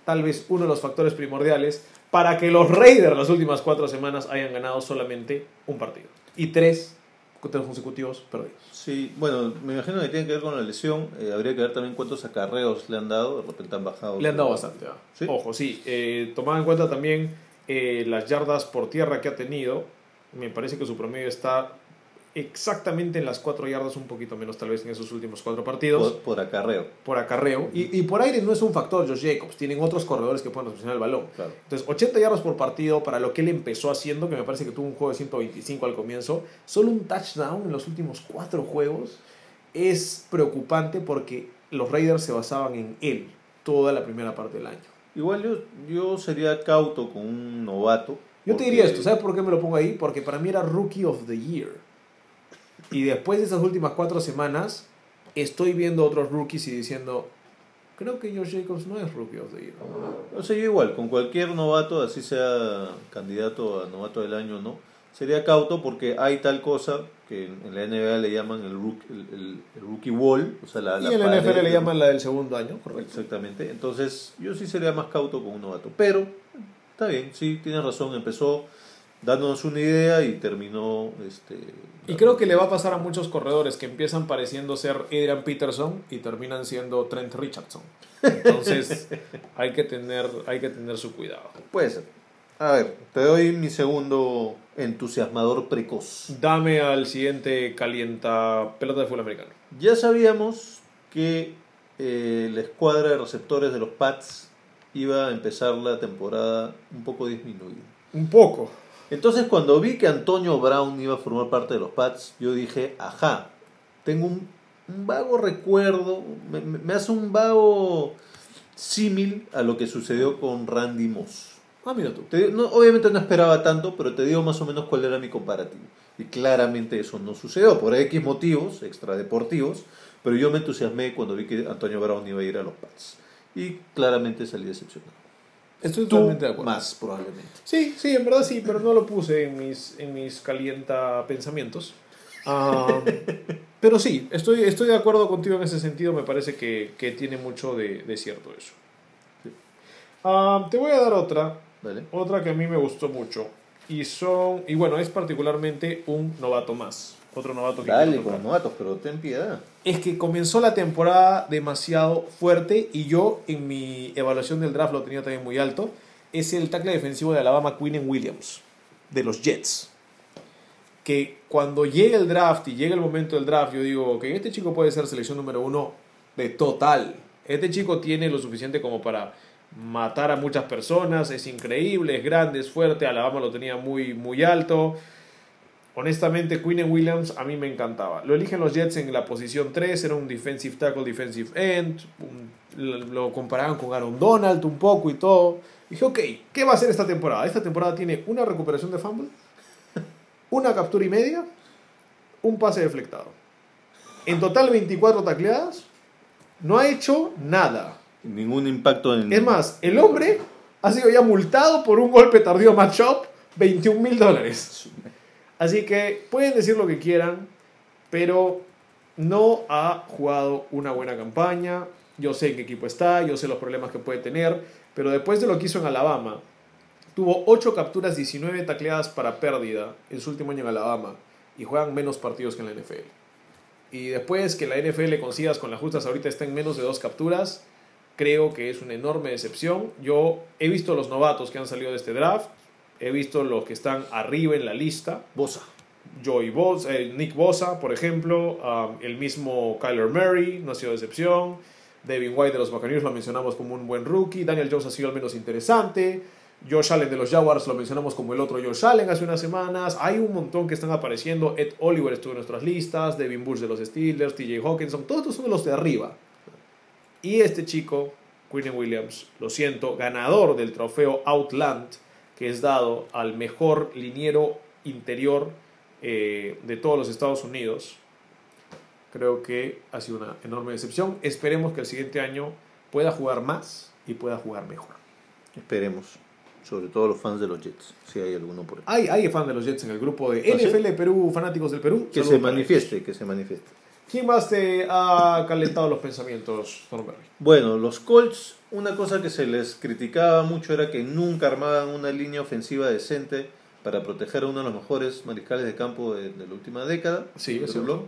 tal vez uno de los factores primordiales para que los Raiders las últimas cuatro semanas hayan ganado solamente un partido. Y tres consecutivos perdidos. Sí, bueno, me imagino que tiene que ver con la lesión. Eh, habría que ver también cuántos acarreos le han dado. De repente han bajado. Le han dado bastante. ¿ah? ¿Sí? Ojo, sí. Eh, tomando en cuenta también eh, las yardas por tierra que ha tenido, me parece que su promedio está exactamente en las 4 yardas, un poquito menos tal vez en esos últimos cuatro partidos Por, por acarreo. por acarreo. Y, y por aire no es un factor Josh Jacobs, tienen otros corredores que pueden recepcionar el balón. Claro. Entonces, 80 yardas por partido para lo que él empezó haciendo, que me parece que tuvo un juego de 125 al comienzo, solo un touchdown en los últimos cuatro juegos, es preocupante porque los Raiders se basaban en él toda la primera parte del año. Igual yo, yo sería cauto con un novato. Yo te diría esto, ¿sabes por qué me lo pongo ahí? Porque para mí era Rookie of the Year. Y después de esas últimas cuatro semanas, estoy viendo otros rookies y diciendo, creo que Josh Jacobs no es Rookie of the Year. O sea, yo igual, con cualquier novato, así sea candidato a novato del año o no, sería cauto porque hay tal cosa que en la NBA le llaman el rookie, el, el- el rookie wall. O sea, la, Y la en la NFL le llaman la del segundo año, correcto. Exactamente. Entonces, yo sí sería más cauto con un novato. Pero, está bien, sí, tienes razón. Empezó dándonos una idea y terminó. Este, Y creo que le va a pasar a muchos corredores que empiezan pareciendo ser Adrian Peterson y terminan siendo Trent Richardson. Entonces hay que tener, hay que tener su cuidado. Puede ser. A ver, te doy mi segundo entusiasmador precoz. Dame al siguiente calienta pelota de fútbol americano. Ya sabíamos que eh, la escuadra de receptores de los Pats iba a empezar la temporada un poco disminuida. Un poco. Entonces cuando vi que Antonio Brown iba a formar parte de los Pats, yo dije, ajá, tengo un, vago recuerdo, me, hace un vago símil a lo que sucedió con Randy Moss. Ah, mira tú. Obviamente no esperaba tanto, pero te digo más o menos cuál era mi comparativo. Y claramente eso no sucedió, por X motivos extradeportivos, pero yo me entusiasmé cuando vi que Antonio Brown iba a ir a los Pats. Y claramente salí decepcionado. Estoy Tú totalmente de acuerdo. más, probablemente. Sí, sí, en verdad sí, pero no lo puse en mis, en mis calienta pensamientos. Ah, pero sí, estoy, estoy de acuerdo contigo en ese sentido, me parece que, que tiene mucho de, de cierto eso. Ah, te voy a dar otra, ¿Vale? otra que a mí me gustó mucho. Y son, y bueno, es particularmente un novato más. Otro novato que Dale con novatos, pero ten piedad. es que comenzó la temporada demasiado fuerte y yo en mi evaluación del draft lo tenía también muy alto. Es el tackle defensivo de Alabama, Quinnen Williams, de los Jets. Que cuando llegue el draft y llegue el momento del draft, yo digo que este chico puede ser selección número uno de total. Este chico tiene lo suficiente como para matar a muchas personas, es increíble, es grande, es fuerte, Alabama lo tenía muy, muy alto. Honestamente, Quinnen Williams a mí me encantaba. Lo eligen los Jets en la posición 3, era un defensive tackle, defensive end. lo comparaban con Aaron Donald un poco y todo. Dije, ok, ¿qué va a hacer esta temporada? Esta temporada tiene una recuperación de fumble, una captura y media, un pase deflectado. En total 24 tacleadas, no ha hecho nada. Ningún impacto en. Es más, el hombre ha sido ya multado por un golpe tardío matchup, 21 mil dólares. Así que pueden decir lo que quieran, pero no ha jugado una buena campaña. Yo sé en qué equipo está, yo sé los problemas que puede tener, pero después de lo que hizo en Alabama, tuvo 8 capturas, 19 tacleadas para pérdida en su último año en Alabama y juegan menos partidos que en la NFL. Y después que la NFL consigas con las justas ahorita está en menos de dos capturas, creo que es una enorme decepción. Yo he visto los novatos que han salido de este draft, he visto los que están arriba en la lista. Bosa. Joey Bosa, eh, Nick Bosa, por ejemplo, um, el mismo Kyler Murray, no ha sido decepción. Devin White de los Buccaneers lo mencionamos como un buen rookie. Daniel Jones ha sido al menos interesante. Josh Allen de los Jaguars lo mencionamos como el otro Josh Allen hace unas semanas. Hay un montón que están apareciendo. Ed Oliver estuvo en nuestras listas. Devin Bush de los Steelers. TJ Hawkinson. Todos estos son de los de arriba. Y este chico, Quinnen Williams, lo siento, ganador del trofeo Outland, que es dado al mejor liniero interior eh, de todos los Estados Unidos. Creo que ha sido una enorme decepción. Esperemos que el siguiente año pueda jugar más y pueda jugar mejor. Esperemos. Sobre todo los fans de los Jets, si hay alguno por ahí. Hay, hay fan de los Jets en el grupo de ¿Ah, sí? NFL Perú, fanáticos del Perú. Que Saludos se manifieste, que se manifieste. ¿Quién más te ha calentado los pensamientos, Thornberry? Bueno, los Colts, una cosa que se les criticaba mucho era que nunca armaban una línea ofensiva decente para proteger a uno de los mejores mariscales de campo de, de la última década, Sí, Andrew es. Luck.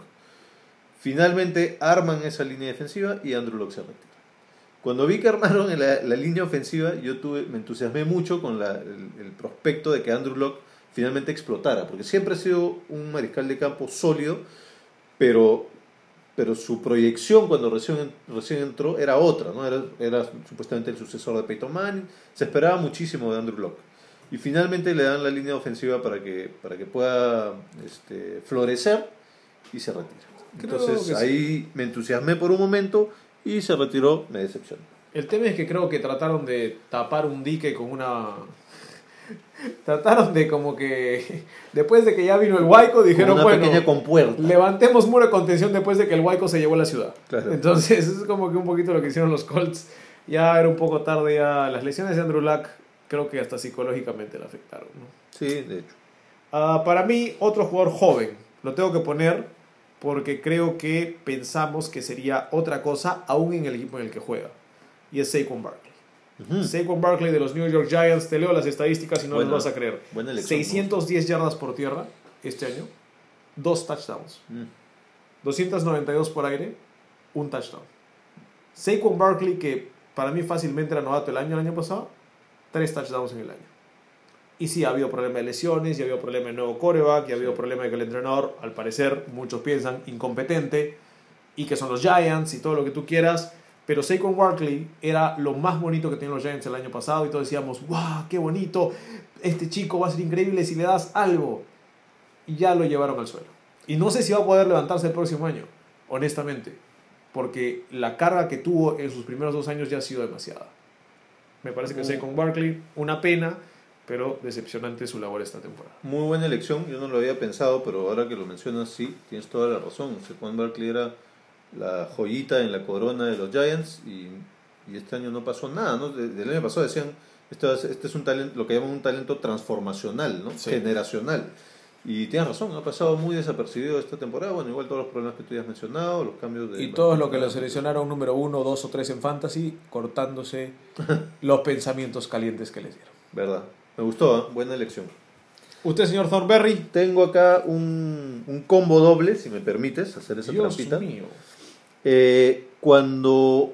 Finalmente arman esa línea defensiva y Andrew Locke se retira. Cuando vi que armaron la, la línea ofensiva, yo tuve, me entusiasmé mucho con la- el, el prospecto de que Andrew Locke finalmente explotara, porque siempre ha sido un mariscal de campo sólido, pero, pero su proyección cuando recién, recién entró era otra, ¿no? era, era supuestamente el sucesor de Peyton Manning, se esperaba muchísimo de Andrew Locke. Y finalmente le dan la línea ofensiva para que, para que pueda este, florecer y se retira. Entonces sí. ahí me entusiasmé por un momento y se retiró, me decepcionó. El tema es que creo que trataron de tapar un dique con una... trataron de como que... Después de que ya vino el Huayco, dijeron, una bueno, compuerta. levantemos muro de contención después de que el Huayco se llevó a la ciudad. Claro. Entonces es como que un poquito lo que hicieron los Colts. Ya era un poco tarde ya. Las lesiones de Andrew Luck creo que hasta psicológicamente le afectaron. ¿no? Sí, de hecho. Ah, para mí, otro jugador joven. Lo tengo que poner porque creo que pensamos que sería otra cosa aún en el equipo en el que juega. Y es Saquon Barkley. Ujú. Saquon Barkley de los New York Giants. Te leo las estadísticas y no Buena- las vas a creer. elección, 610 yardas por tierra este año. Dos touchdowns. Mm. 292 por aire. Un touchdown. Saquon Barkley, que para mí fácilmente era novato el año, el año pasado. Tres touchdowns en el año. Y sí, ha habido problema de lesiones, y ha habido problema de nuevo coreback, y ha habido problema de que el entrenador, al parecer, muchos piensan incompetente, y que son los Giants y todo lo que tú quieras. Pero Saquon Barkley era lo más bonito que tenían los Giants el año pasado y todos decíamos, wow, qué bonito, este chico va a ser increíble si le das algo. Y ya lo llevaron al suelo. Y no sé si va a poder levantarse el próximo año, honestamente, porque la carga que tuvo en sus primeros dos años ya ha sido demasiada. Me parece que Saquon Barkley, una pena, pero decepcionante su labor esta temporada. Muy buena elección, yo no lo había pensado, pero ahora que lo mencionas, sí, tienes toda la razón. Saquon Barkley era la joyita en la corona de los Giants y, y este año no pasó nada, ¿no? Del año pasado decían, este, este es un talento, lo que llaman un talento transformacional, ¿no? Generacional. Y tienes razón, ha pasado muy desapercibido esta temporada. Bueno, igual todos los problemas que tú ya has mencionado, los cambios de. Y todos los que lo seleccionaron número uno, dos o tres en fantasy, cortándose los pensamientos calientes que les dieron. Verdad. Me gustó, ¿eh? buena elección. ¿Usted, señor Thornberry? Tengo acá un, un combo doble, si me permites, hacer esa Dios trampita. mío. Eh, cuando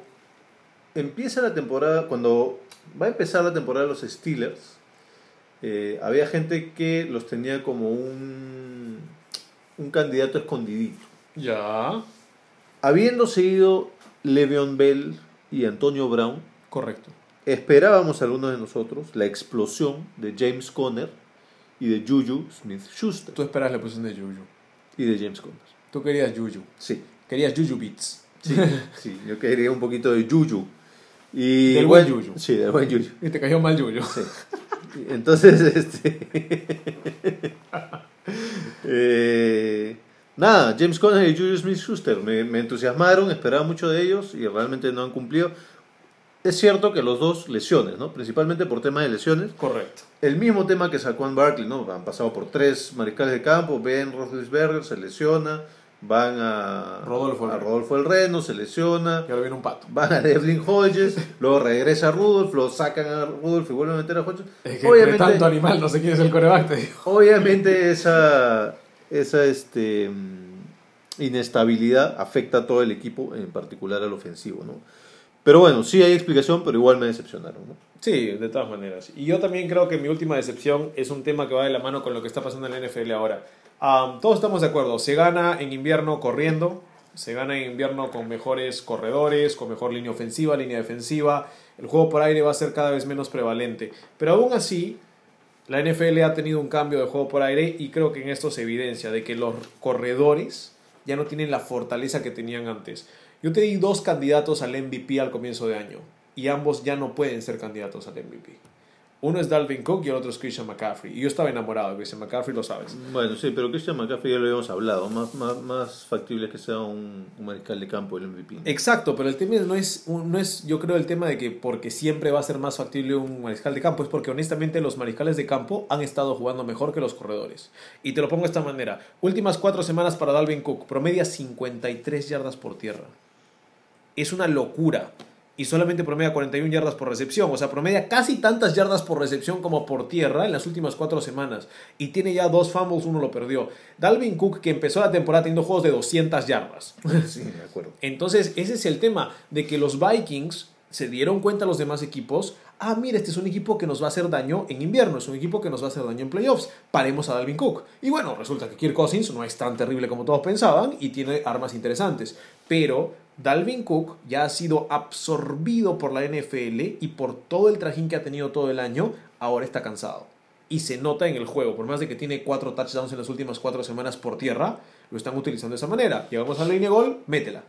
empieza la temporada, cuando va a empezar la temporada de los Steelers, eh, había gente que los tenía como un, un candidato escondidito. Ya. Habiendo seguido Le'Veon Bell y Antonio Brown, Correcto. esperábamos algunos de nosotros la explosión de James Conner y de Juju Smith-Schuster Tú esperas la posición de Juju. y de James Conner. Tú querías Juju. Sí, Querías Juju Beats. sí, sí, yo quería un poquito de Juju. Y Del buen Juju. Sí, del buen Juju. Y te cayó mal Juju. Sí. Entonces, este. eh, nada, James Conner y Julius Smith Schuster me, me entusiasmaron, esperaba mucho de ellos y realmente no han cumplido. Es cierto que los dos lesiones, ¿no? Principalmente por tema de lesiones. Correcto. El mismo tema que sacó en Barkley, ¿no? Han pasado por tres mariscales de campo, Ben Roethlisberger se lesiona, van a Rodolfo el a Reno. Rodolfo el Reno, se lesiona, Y ahora viene un pato. van a Devlin Hodges, luego regresa Rudolph, lo sacan a Rudolph y vuelven a meter a Hodges. Es que entre tanto animal no sé quién es el coreback, te digo. obviamente esa, esa este, inestabilidad afecta a todo el equipo, en particular al ofensivo. ¿no? Pero bueno, sí hay explicación, pero igual me decepcionaron. ¿no? Sí, de todas maneras. Y yo también creo que mi última decepción es un tema que va de la mano con lo que está pasando en la NFL ahora. Am, todos estamos de acuerdo, se gana en invierno corriendo, se gana en invierno con mejores corredores, con mejor línea ofensiva, línea defensiva, el juego por aire va a ser cada vez menos prevalente. Pero aún así, la NFL ha tenido un cambio de juego por aire y creo que en esto se evidencia de que los corredores ya no tienen la fortaleza que tenían antes. Yo te di dos candidatos al MVP al comienzo de año y ambos ya no pueden ser candidatos al MVP. Uno es Dalvin Cook y el otro es Christian McCaffrey. Y yo estaba enamorado de Christian McCaffrey, lo sabes. Bueno, sí, pero Christian McCaffrey ya lo habíamos hablado. Más, más, más factible que sea un, un mariscal de campo el MVP. Exacto, pero el tema no es, no es, yo creo, el tema de que porque siempre va a ser más factible un mariscal de campo, es porque honestamente los mariscales de campo han estado jugando mejor que los corredores. Y te lo pongo de esta manera. Últimas cuatro semanas para Dalvin Cook, promedia 53 yardas por tierra. Es una locura. Y solamente promedia 41 yardas por recepción. O sea, promedia casi tantas yardas por recepción como por tierra en las últimas cuatro semanas. Y tiene ya dos fumbles, uno lo perdió. Dalvin Cook, que empezó la temporada teniendo juegos de 200 yardas. Sí, de acuerdo. Entonces, ese es el tema de que los Vikings se dieron cuenta los demás equipos, ah, mira, este es un equipo que nos va a hacer daño en invierno, es un equipo que nos va a hacer daño en playoffs, paremos a Dalvin Cook. Y bueno, resulta que Kirk Cousins no es tan terrible como todos pensaban y tiene armas interesantes, pero Dalvin Cook ya ha sido absorbido por la NFL y por todo el trajín que ha tenido todo el año, ahora está cansado. Y se nota en el juego, por más de que tiene cuatro touchdowns en las últimas cuatro semanas por tierra, lo están utilizando de esa manera. Llegamos a la línea gol, métela.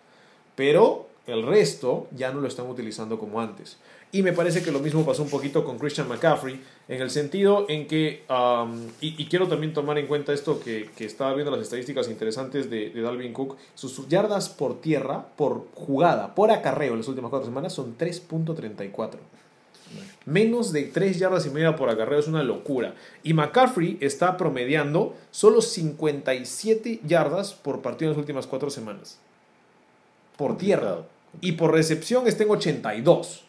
Pero el resto ya no lo están utilizando como antes. Y me parece que lo mismo pasó un poquito con Christian McCaffrey, en el sentido en que, um, y, y quiero también tomar en cuenta esto que, que estaba viendo las estadísticas interesantes de, de Dalvin Cook, sus yardas por tierra, por jugada, por acarreo en las últimas cuatro semanas son 3.34. Menos de 3 yardas y media por acarreo es una locura. Y McCaffrey está promediando solo 57 yardas por partido en las últimas cuatro semanas. Por tierra. Y por recepción está en 82.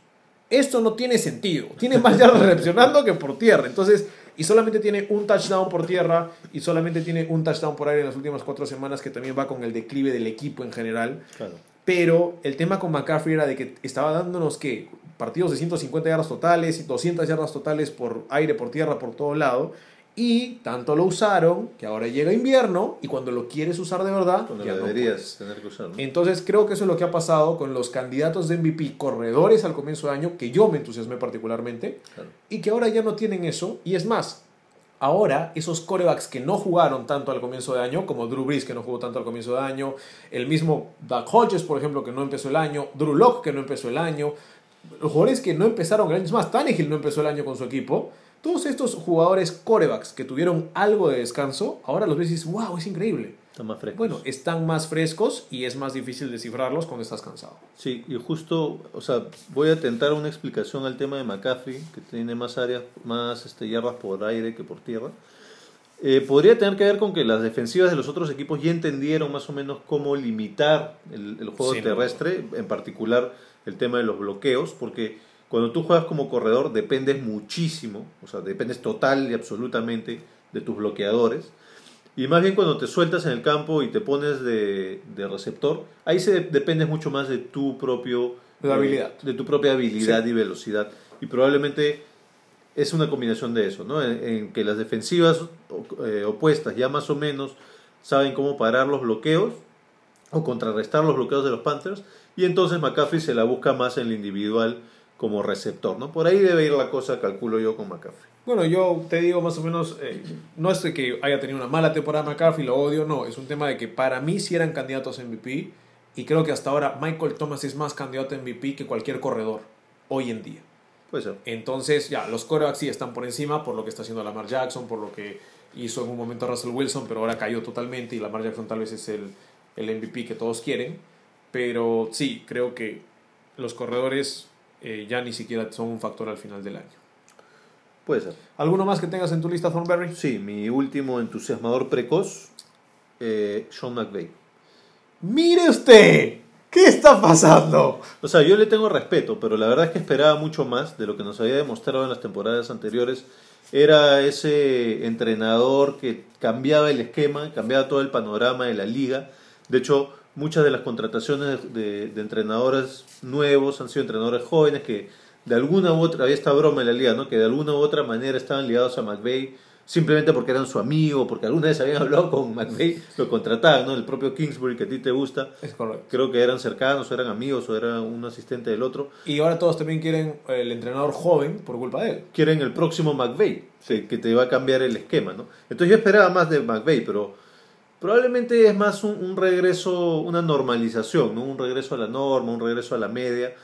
Esto no tiene sentido. Tiene más yardas recepcionando que por tierra. Entonces, y solamente tiene un touchdown por tierra y solamente tiene un touchdown por aire en las últimas cuatro semanas que también va con el declive del equipo en general. Claro. Pero el tema con McCaffrey era de que estaba dándonos que partidos de 150 yardas totales y 200 yardas totales por aire, por tierra, por todo lado. Y tanto lo usaron que ahora llega invierno y cuando lo quieres usar de verdad, Cuando ya lo deberías tener que usar. ¿no? Entonces creo que eso es lo que ha pasado con los candidatos de MVP corredores al comienzo de año, que yo me entusiasmé particularmente, Claro. y que ahora ya no tienen eso. Y es más, ahora esos corebacks que no jugaron tanto al comienzo de año, como Drew Brees que no jugó tanto al comienzo de año, el mismo Doug Hodges, por ejemplo, que no empezó el año, Drew Locke que no empezó el año, los jugadores que no empezaron el año, es más, Tannehill no empezó el año con su equipo. Todos estos jugadores corebacks que tuvieron algo de descanso, ahora los ves y dices, wow, es increíble. Está más fresco. Bueno, están más frescos y es más difícil descifrarlos cuando estás cansado. Sí, y justo, o sea, voy a tentar una explicación al tema de McCaffrey, que tiene más áreas, más este, yardas por aire que por tierra. Eh, podría tener que ver con que las defensivas de los otros equipos ya entendieron más o menos cómo limitar el, el juego duda. terrestre, en particular el tema de los bloqueos, porque cuando tú juegas como corredor dependes muchísimo, o sea, dependes total y absolutamente de tus bloqueadores. Y más bien cuando te sueltas en el campo y te pones de, de receptor, ahí se dependes mucho más de tu propio De la habilidad. de tu propia habilidad y velocidad. Y probablemente es una combinación de eso, ¿no? En, en que las defensivas eh, opuestas ya más o menos saben cómo parar los bloqueos o contrarrestar los bloqueos de los Panthers. Y entonces McCaffrey se la busca más en el individual como receptor, ¿no? Por ahí debe ir la cosa, calculo yo, con McCaffrey. Bueno, yo te digo más o menos, eh, no es de que haya tenido una mala temporada McCarthy, lo odio, no, es un tema de que para mí sí eran candidatos a MVP y creo que hasta ahora Michael Thomas es más candidato a MVP que cualquier corredor hoy en día. Puede ser. Entonces, ya, los corebacks sí están por encima por lo que está haciendo Lamar Jackson, por lo que hizo en un momento Russell Wilson, pero ahora cayó totalmente y Lamar Jackson tal vez es el, el MVP que todos quieren. Pero sí, creo que los corredores eh, ya ni siquiera son un factor al final del año. Puede ser. ¿Alguno más que tengas en tu lista, Thornberry? Sí, mi último entusiasmador precoz, eh, Sean McVay. ¡Mire usted! ¿Qué está pasando? O sea, yo le tengo respeto, pero la verdad es que esperaba mucho más de lo que nos había demostrado en las temporadas anteriores. Era ese entrenador que cambiaba el esquema, cambiaba todo el panorama de la liga. De hecho, muchas de las contrataciones de, de entrenadores nuevos han sido entrenadores jóvenes que de alguna u otra, había esta broma en la liga, ¿no? que de alguna u otra manera estaban ligados a McVeigh simplemente porque eran su amigo, porque alguna vez habían hablado con McVeigh, lo contrataban, ¿no? el propio Kingsbury que a ti te gusta Es creo que eran cercanos, o eran amigos, o era un asistente del otro. Y ahora todos también quieren el entrenador joven por culpa de él. Quieren el próximo McVeigh, que, que te va a cambiar el esquema, ¿no? Entonces yo esperaba más de McVeigh, pero probablemente es más un, un regreso, una normalización, ¿no? Un regreso a la norma, un regreso a la media.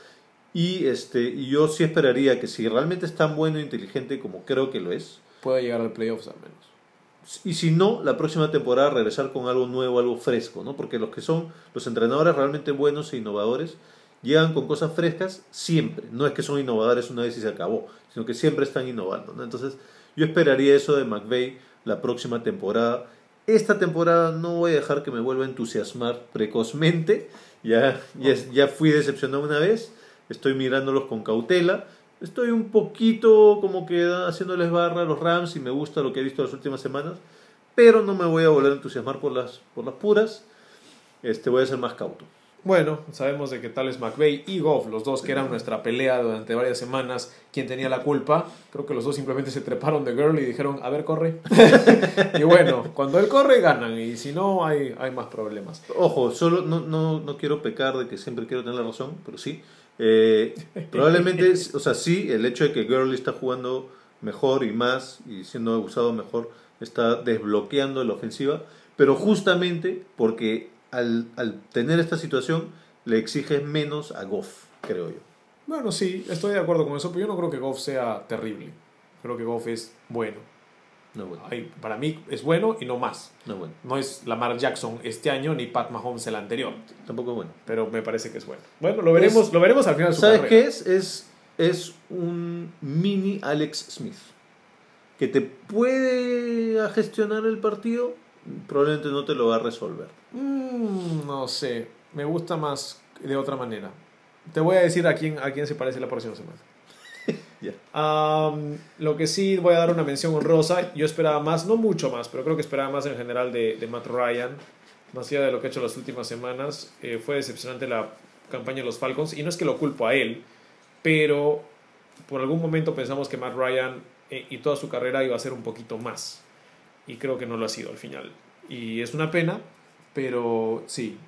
Y, este, y yo sí esperaría que si realmente es tan bueno e inteligente como creo que lo es, Puede llegar al playoffs al menos. y si no, la próxima temporada regresar con algo nuevo, algo fresco, ¿no? Porque los que son los entrenadores realmente buenos e innovadores llegan con cosas frescas siempre. No es que son innovadores una vez y se acabó, sino que siempre están innovando, ¿no? Entonces, yo esperaría eso de McVeigh la próxima temporada. Esta temporada no voy a dejar que me vuelva a entusiasmar precozmente. Ya, ya, ya fui decepcionado una vez. Estoy mirándolos con cautela. Estoy un poquito como que haciéndoles barra a los Rams y me gusta lo que he visto las últimas semanas. Pero no me voy a volver a entusiasmar por las, por las puras. Este, voy a ser más cauto. Bueno, sabemos de que tal es McVeigh y Goff, los dos que eran nuestra pelea durante varias semanas, quien tenía la culpa. Creo que los dos simplemente se treparon de girl y dijeron, a ver, corre. y bueno, cuando él corre, ganan. Y si no, hay, hay más problemas. Ojo, solo no, no, no quiero pecar de que siempre quiero tener la razón, pero sí. Eh, probablemente, o sea, sí, el hecho de que Gurley está jugando mejor y más y siendo usado mejor está desbloqueando la ofensiva, pero justamente porque al, al tener esta situación le exiges menos a Goff, creo yo. Bueno, sí, estoy de acuerdo con eso, pero yo no creo que Goff sea terrible. Creo que Goff es bueno. No bueno, Ay, para mí es bueno y no más. no bueno, No es Lamar Jackson este año ni Pat Mahomes el anterior, tampoco bueno. pero me parece que es bueno. Bueno, lo veremos, lo veremos al final de su ¿Sabes carrera. qué es? es? Es un mini Alex Smith. Que te puede gestionar el partido, probablemente no te lo va a resolver. Mm, no sé, me gusta más de otra manera. Te voy a decir a quién, a quién se parece la próxima semana. Am, lo que sí voy a dar una mención honrosa. Yo esperaba más, no mucho más, pero creo que esperaba más en general de, de Matt Ryan. Más allá de lo que ha hecho las últimas semanas, eh, fue decepcionante la campaña de los Falcons. Y no es que lo culpo a él, pero por algún momento pensamos que Matt Ryan eh, y toda su carrera iba a ser un poquito más. Y creo que no lo ha sido al final. Y es una pena, pero sí,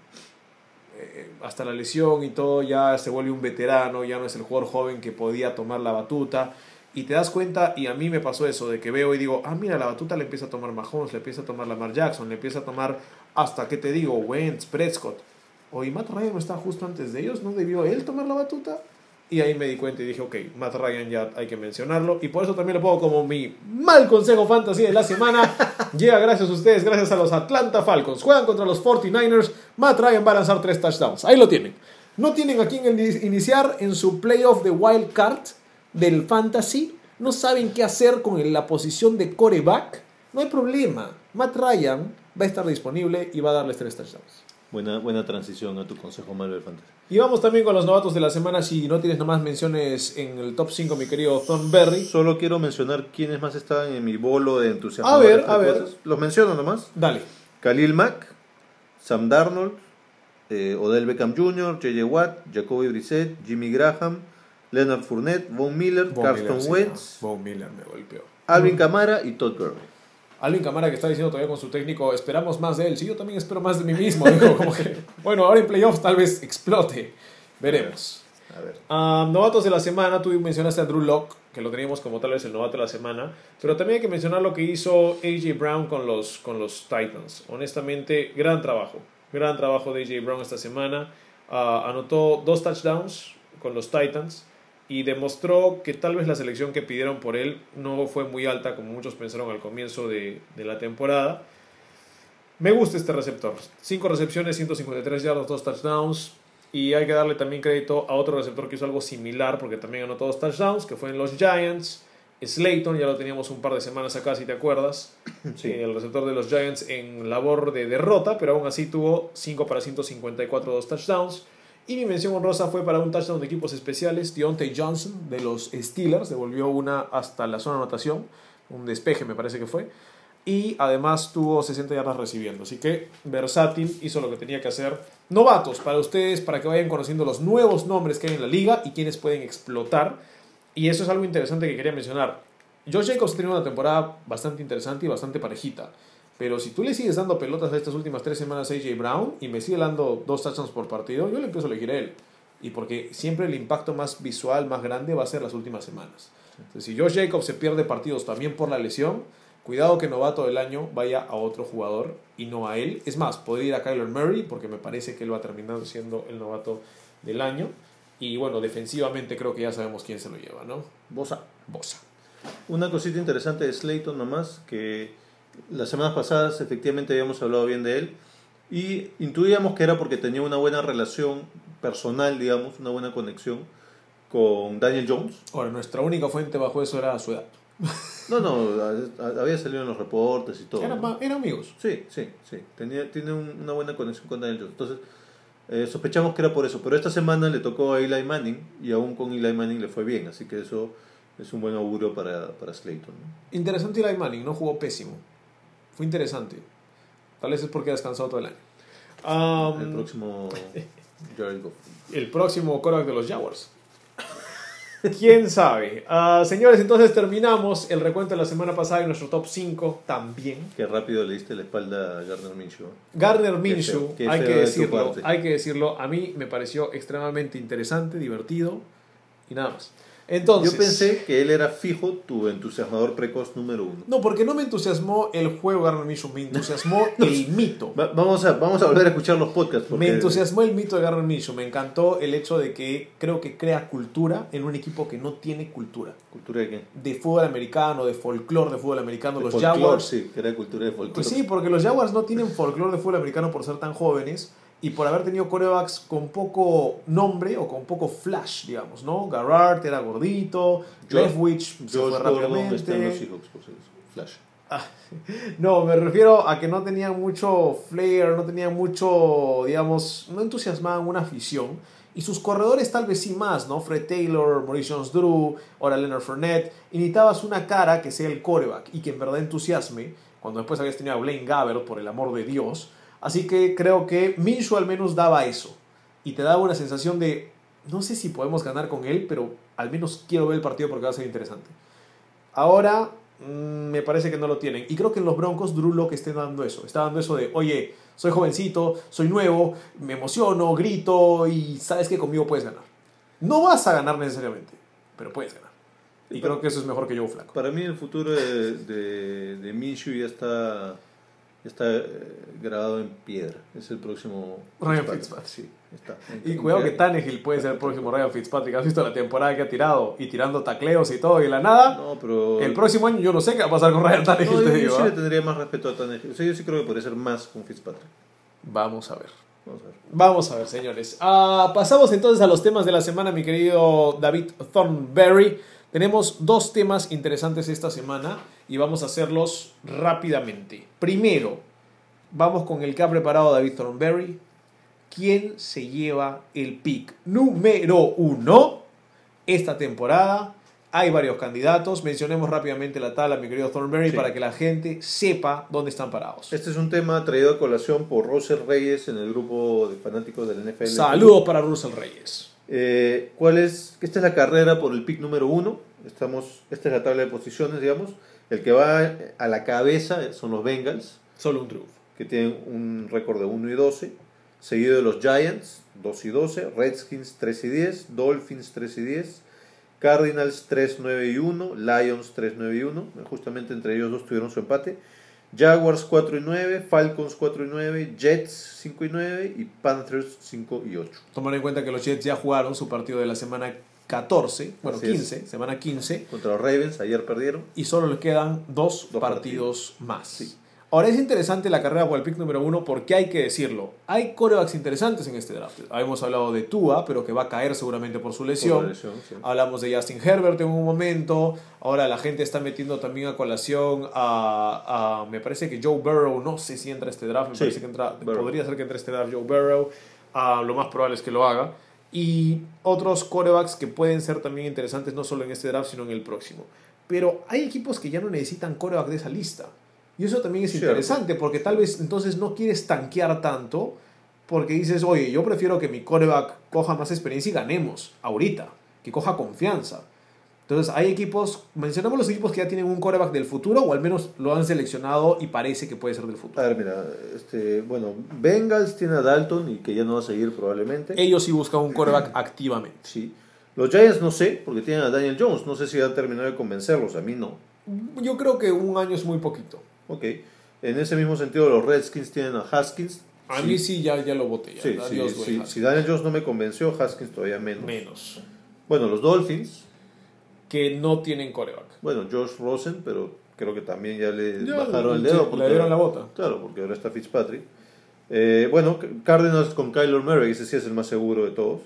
eh, hasta la lesión y todo ya se vuelve un veterano, ya no es el jugador joven que podía tomar la batuta. Y te das cuenta, y a mí me pasó eso, de que veo y digo, ah, mira, la batuta le empieza a tomar Mahomes, le empieza a tomar Lamar Jackson, le empieza a tomar, hasta, ¿qué te digo? Wentz, Prescott. Oye, Matt Ryan no está justo antes de ellos, ¿no debió él tomar la batuta? Y ahí me di cuenta y dije, ok, Matt Ryan ya hay que mencionarlo. Y por eso también le pongo como mi mal consejo fantasy de la semana. Llega gracias a ustedes, gracias a los Atlanta Falcons. Juegan contra los 49ers. Matt Ryan va a lanzar tres touchdowns. Ahí lo tienen. No tienen a quién iniciar en su playoff de wild card del fantasy. No saben qué hacer con la posición de coreback. No hay problema. Matt Ryan va a estar disponible y va a darles tres touchdowns. Buena, buena transición a tu consejo Marvel Fantasy. Y vamos también con los novatos de la semana. Si no tienes nomás menciones en el top 5, mi querido Thornberry. Solo quiero mencionar quiénes más estaban en mi bolo de entusiasmo. A ver, a ver. Los menciono nomás. Dale. Khalil Mack, Sam Darnold, eh, Odell Beckham Jr., J.J. Watt, Jacoby Brissett, Jimmy Graham, Leonard Fournette, Von Miller, Carson Wentz. Von Miller me golpeó. Alvin Kamara y Todd Gurley. Alvin Camara que está diciendo todavía con su técnico, esperamos más de él. Sí, yo también espero más de mí mismo. como que, bueno, ahora en playoffs tal vez explote. Veremos. A ver. Um, novatos de la semana, tú mencionaste a Drew Locke, que lo teníamos como tal vez el novato de la semana, pero también hay que mencionar lo que hizo AJ Brown con los, con los Titans. Honestamente, gran trabajo. Gran trabajo de AJ Brown esta semana. Uh, anotó dos touchdowns con los Titans y demostró que tal vez la selección que pidieron por él no fue muy alta como muchos pensaron al comienzo de, la temporada. Me gusta este receptor. 5 recepciones, 153 yardas, 2 touchdowns. Y hay que darle también crédito a otro receptor que hizo algo similar porque también anotó dos touchdowns, que fue en los Giants. Slayton, ya lo teníamos un par de semanas acá, si te acuerdas. Sí. El receptor de los Giants en labor de derrota, pero aún así tuvo 5 para 154, 2 touchdowns. Y mi mención honrosa fue para un touchdown de equipos especiales. Deontay Johnson de los Steelers devolvió una hasta la zona de anotación. Un despeje me parece que fue. Y además tuvo 60 yardas recibiendo. Así que versátil, hizo lo que tenía que hacer. Novatos para ustedes, para que vayan conociendo los nuevos nombres que hay en la liga y quienes pueden explotar. Y eso es algo interesante que quería mencionar. Josh Jacobs ha tenido una temporada bastante interesante y bastante parejita. Pero si tú le sigues dando pelotas a estas últimas tres semanas a AJ Brown y me sigue dando dos touchdowns por partido, yo le empiezo a elegir a él. Y porque siempre el impacto más visual, más grande, va a ser las últimas semanas. Entonces, si Josh Jacobs se pierde partidos también por la lesión, cuidado que novato del año vaya a otro jugador y no a él. Es más, podría ir a Kyler Murray porque me parece que él va a terminar siendo el novato del año. Y bueno, defensivamente creo que ya sabemos quién se lo lleva, ¿no? Bosa. Bosa. Una cosita interesante de Slayton nomás, que las semanas pasadas efectivamente habíamos hablado bien de él y intuíamos que era porque tenía una buena relación personal, digamos, una buena conexión con Daniel Jones. Ahora, nuestra única fuente bajo eso era su edad. No, no, había salido en los reportes y todo. Eran, amigos. Sí, sí, sí. Tenía, tiene una buena conexión con Daniel Jones. Entonces, eh, sospechamos que era por eso. Pero esta semana le tocó a Eli Manning y aún con Eli Manning le fue bien. Así que eso es un buen augurio para, para Slayton. Interesante Eli Manning, no jugó pésimo. Fue interesante. Tal vez es porque ha descansado todo el año. el próximo El próximo quarterback de los Jaguars. ¿Quién sabe? Ah, señores, entonces terminamos el recuento de la semana pasada y nuestro top 5 también. Qué rápido le diste la espalda a Gardner Minshew. Gardner Minshew, hay que decirlo, hay que decirlo, a mí me pareció extremadamente interesante, divertido y nada más. Entonces, Yo pensé que él era fijo tu entusiasmador precoz número uno. No, porque no me entusiasmó el juego Garner Minshew, me entusiasmó el mito. vamos, a, vamos a volver a escuchar los podcasts. Me entusiasmó el mito de Garner Minshew, me encantó el hecho de que creo que crea cultura en un equipo que no tiene cultura. ¿Cultura de qué? De fútbol americano, de folclore de fútbol americano. los Jaguars. Sí, crea cultura de folclore. Pues sí, porque los Jaguars no tienen folclore de fútbol americano por ser tan jóvenes y por haber tenido corebacks con poco nombre o con poco flash, digamos, ¿no? Garrard era gordito, Leftwich se fue rápidamente. flash. Ah, no, me refiero a que no tenían mucho flair, no tenían mucho, digamos, no entusiasmaban una afición. Y sus corredores tal vez sí más, ¿no? Fred Taylor, Maurice Jones-Drew, ahora Leonard Fournette. Y necesitabas una cara que sea el coreback y que en verdad entusiasme, cuando después habías tenido a Blaine Gabbert, por el amor de Dios. Así que creo que Minshew al menos daba eso. Y te daba una sensación de, no sé si podemos ganar con él, pero al menos quiero ver el partido porque va a ser interesante. Ahora mm, me parece que no lo tienen. Y creo que en los Broncos Drew Locke está dando eso. Está dando eso de, oye, soy jovencito, soy nuevo, me emociono, grito y sabes que conmigo puedes ganar. No vas a ganar necesariamente, pero puedes ganar. Y creo que eso es mejor que Joe Flaco. Para mí el futuro de, de, de Minshew ya está, está eh, grabado en piedra. Es el próximo... Ryan Fitzpatrick. Sí, está. Y cuidado que Tannehill puede ser el próximo Ryan Fitzpatrick. ¿Has visto la temporada que ha tirado? Y tirando tacleos y todo y la nada. No, pero... El próximo año yo no sé qué va a pasar con Ryan Tannehill, No, te yo, yo digo. sí ¿ah? le tendría más respeto a Tannehill. O sea, yo sí creo que podría ser más con Fitzpatrick. Vamos a ver. Vamos a ver. Vamos a ver, señores. Ah, pasamos entonces a los temas de la semana, mi querido David Thornberry. Tenemos dos temas interesantes esta semana y vamos a hacerlos rápidamente. Primero, vamos con el que ha preparado David Thornberry. ¿Quién se lleva el pick número uno esta temporada? Hay varios candidatos. Mencionemos rápidamente la tabla, mi querido Thornberry, Sí. para que la gente sepa dónde están parados. Este es un tema traído a colación por Russell Reyes en el grupo de fanáticos del NFL. Saludos para Russell Reyes. Eh, ¿Cuál es? Esta es la carrera por el pick número uno. Estamos, esta es la tabla de posiciones, digamos. El que va a la cabeza son los Bengals, Solo un triunfo. que tienen un récord de 1 y 12. Seguido de los Giants, 2 y 12. Redskins, 3 y 10. Dolphins, 3 y 10. Cardinals, 3, 9 y 1. Lions, 3, 9 y 1. Justamente entre ellos dos tuvieron su empate. Jaguars 4 y 9, Falcons 4 y 9, Jets 5 y 9 y Panthers 5 y 8. Tomar en cuenta que los Jets ya jugaron su partido de la semana 14, bueno, Así es. 15, semana 15, Contra los Ravens, ayer perdieron. y solo les quedan dos, Dos partidos, más. Sí. Ahora es interesante la carrera por el pick número uno porque hay que decirlo. Hay corebacks interesantes en este draft. Hemos hablado de Tua, pero que va a caer seguramente por su lesión. Por la lesión, sí. Hablamos de Justin Herbert en un momento. Ahora la gente está metiendo también a colación a, a- me parece que Joe Burrow, no sé si entra este draft, me Sí, parece que entra, podría ser que entre este draft Joe Burrow. Ah, lo más probable es que lo haga. Y otros corebacks que pueden ser también interesantes no solo en este draft, sino en el próximo. Pero hay equipos que ya no necesitan coreback de esa lista. Y eso también es Cierto. interesante porque tal vez entonces no quieres tanquear tanto porque dices, oye, yo prefiero que mi coreback coja más experiencia y ganemos ahorita, que coja confianza. Entonces hay equipos, mencionamos los equipos que ya tienen un coreback del futuro o al menos lo han seleccionado y parece que puede ser del futuro. A ver, mira, este, bueno, Bengals tiene a Dalton y que ya no va a seguir probablemente. Ellos sí buscan un coreback activamente. Sí. Los Giants no sé, porque tienen a Daniel Jones. No sé si han terminado de convencerlos, a mí no. Yo creo que un año es muy poquito. Ok. En ese mismo sentido, los Redskins tienen a Haskins. A Sí. mí sí ya, ya lo voté. Ya. Sí, sí, Si Daniel Jones no me convenció, Haskins todavía menos. Menos. Bueno, los Dolphins. Que no tienen coreback. Bueno, Josh Rosen, pero creo que también ya le Ya, bajaron el sí, dedo. le porque- dieron la bota. Claro, porque ahora está Fitzpatrick. Eh, bueno, Cardinals con Kyler Murray, ese sí es el más seguro de todos.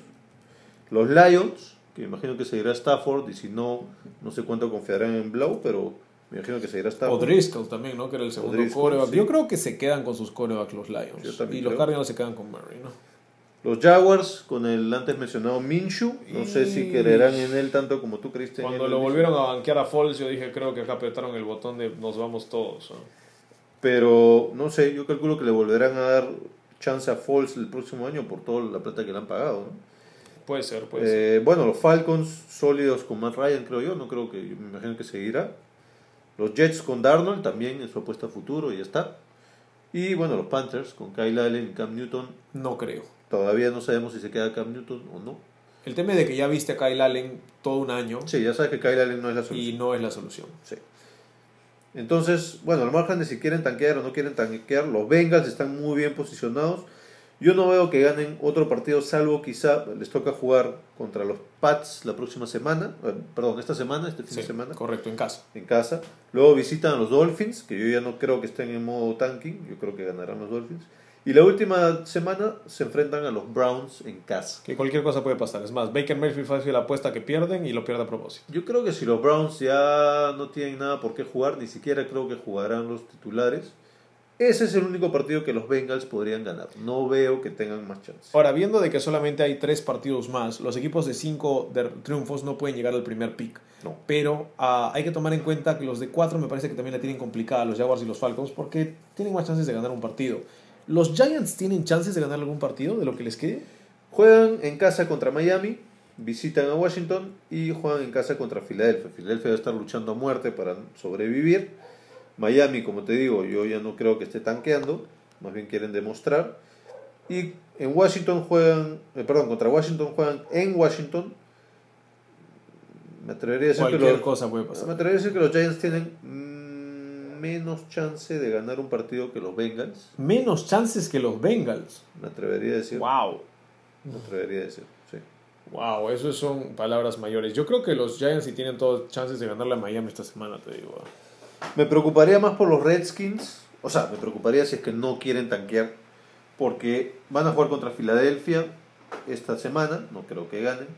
Los Lions, que me imagino que seguirá Stafford, y si no, no sé cuánto confiarán en Blau, pero me imagino que seguirá O Stafford. Driscoll también, ¿no? Que era el segundo Driscoll, coreback. sí. Yo creo que se quedan con sus corebacks los Lions. Y los. Cardinals se quedan con Murray, ¿no? Los Jaguars con el antes mencionado Minshew, no sé si quererán en él tanto como tú creíste en Cuando él. lo volvieron a banquear a Foles, yo dije, creo que acá apretaron el botón de nos vamos todos. ¿no? Pero no sé, yo calculo que le volverán a dar chance a Foles el próximo año por toda la plata que le han pagado. ¿no? Puede ser, puede ser. Eh, bueno, los Falcons sólidos con Matt Ryan, creo yo. No creo que, yo me imagino que seguirá. Los Jets con Darnold también en su apuesta a futuro y ya está. Y bueno, los Panthers con Kyle Allen y Cam Newton. No creo. Todavía no sabemos si se queda Cam Newton o no. El tema es de que ya viste a Kyle Allen todo un año Sí, ya sabes que Kyle Allen no es la solución. y no es la solución. Sí. Entonces, bueno, al margen de si quieren tanquear o no quieren tanquear, los Bengals están muy bien posicionados. Yo no veo que ganen otro partido, salvo quizá les toca jugar contra los Pats la próxima semana, eh, perdón, esta semana, este fin Sí, de semana, correcto, en casa. en casa. Luego visitan a los Dolphins, que yo ya no creo que estén en modo tanking, yo creo que ganarán los Dolphins. Y la última semana se enfrentan a los Browns en casa. Que cualquier cosa puede pasar. Es más, Baker Mayfield hace la apuesta que pierden y lo pierde a propósito. Yo creo que si los Browns ya no tienen nada por qué jugar, ni siquiera creo que jugarán los titulares. Ese es el único partido que los Bengals podrían ganar. No veo que tengan más chance. Ahora, viendo de que solamente hay tres partidos más, los equipos de cinco de triunfos no pueden llegar al primer pick. No. Pero ah, hay que tomar en cuenta que los de cuatro me parece que también la tienen complicada, los Jaguars y los Falcons, porque tienen más chances de ganar un partido. ¿Los Giants tienen chances de ganar algún partido de lo que les quede? Juegan en casa contra Miami. visitan a Washington y juegan en casa contra Filadelfia. Filadelfia debe estar luchando a muerte para sobrevivir. Miami, como te digo, yo ya no creo que esté tanqueando, más bien quieren demostrar. Y en Washington juegan, eh, perdón, contra Washington juegan en Washington. Me atrevería a decir, que los, cosa puede pasar. me atrevería a decir que los Giants tienen menos chance de ganar un partido que los Bengals. Menos chances que los Bengals. Me atrevería a decir. Wow. Me atrevería a decir, sí. Wow, eso son palabras mayores. Yo creo que los Giants sí tienen todas chances de ganarle a Miami esta semana, te digo. Me preocuparía más por los Redskins. O sea, me preocuparía si es que no quieren tanquear. Porque van a jugar contra Filadelfia esta semana. No creo que ganen.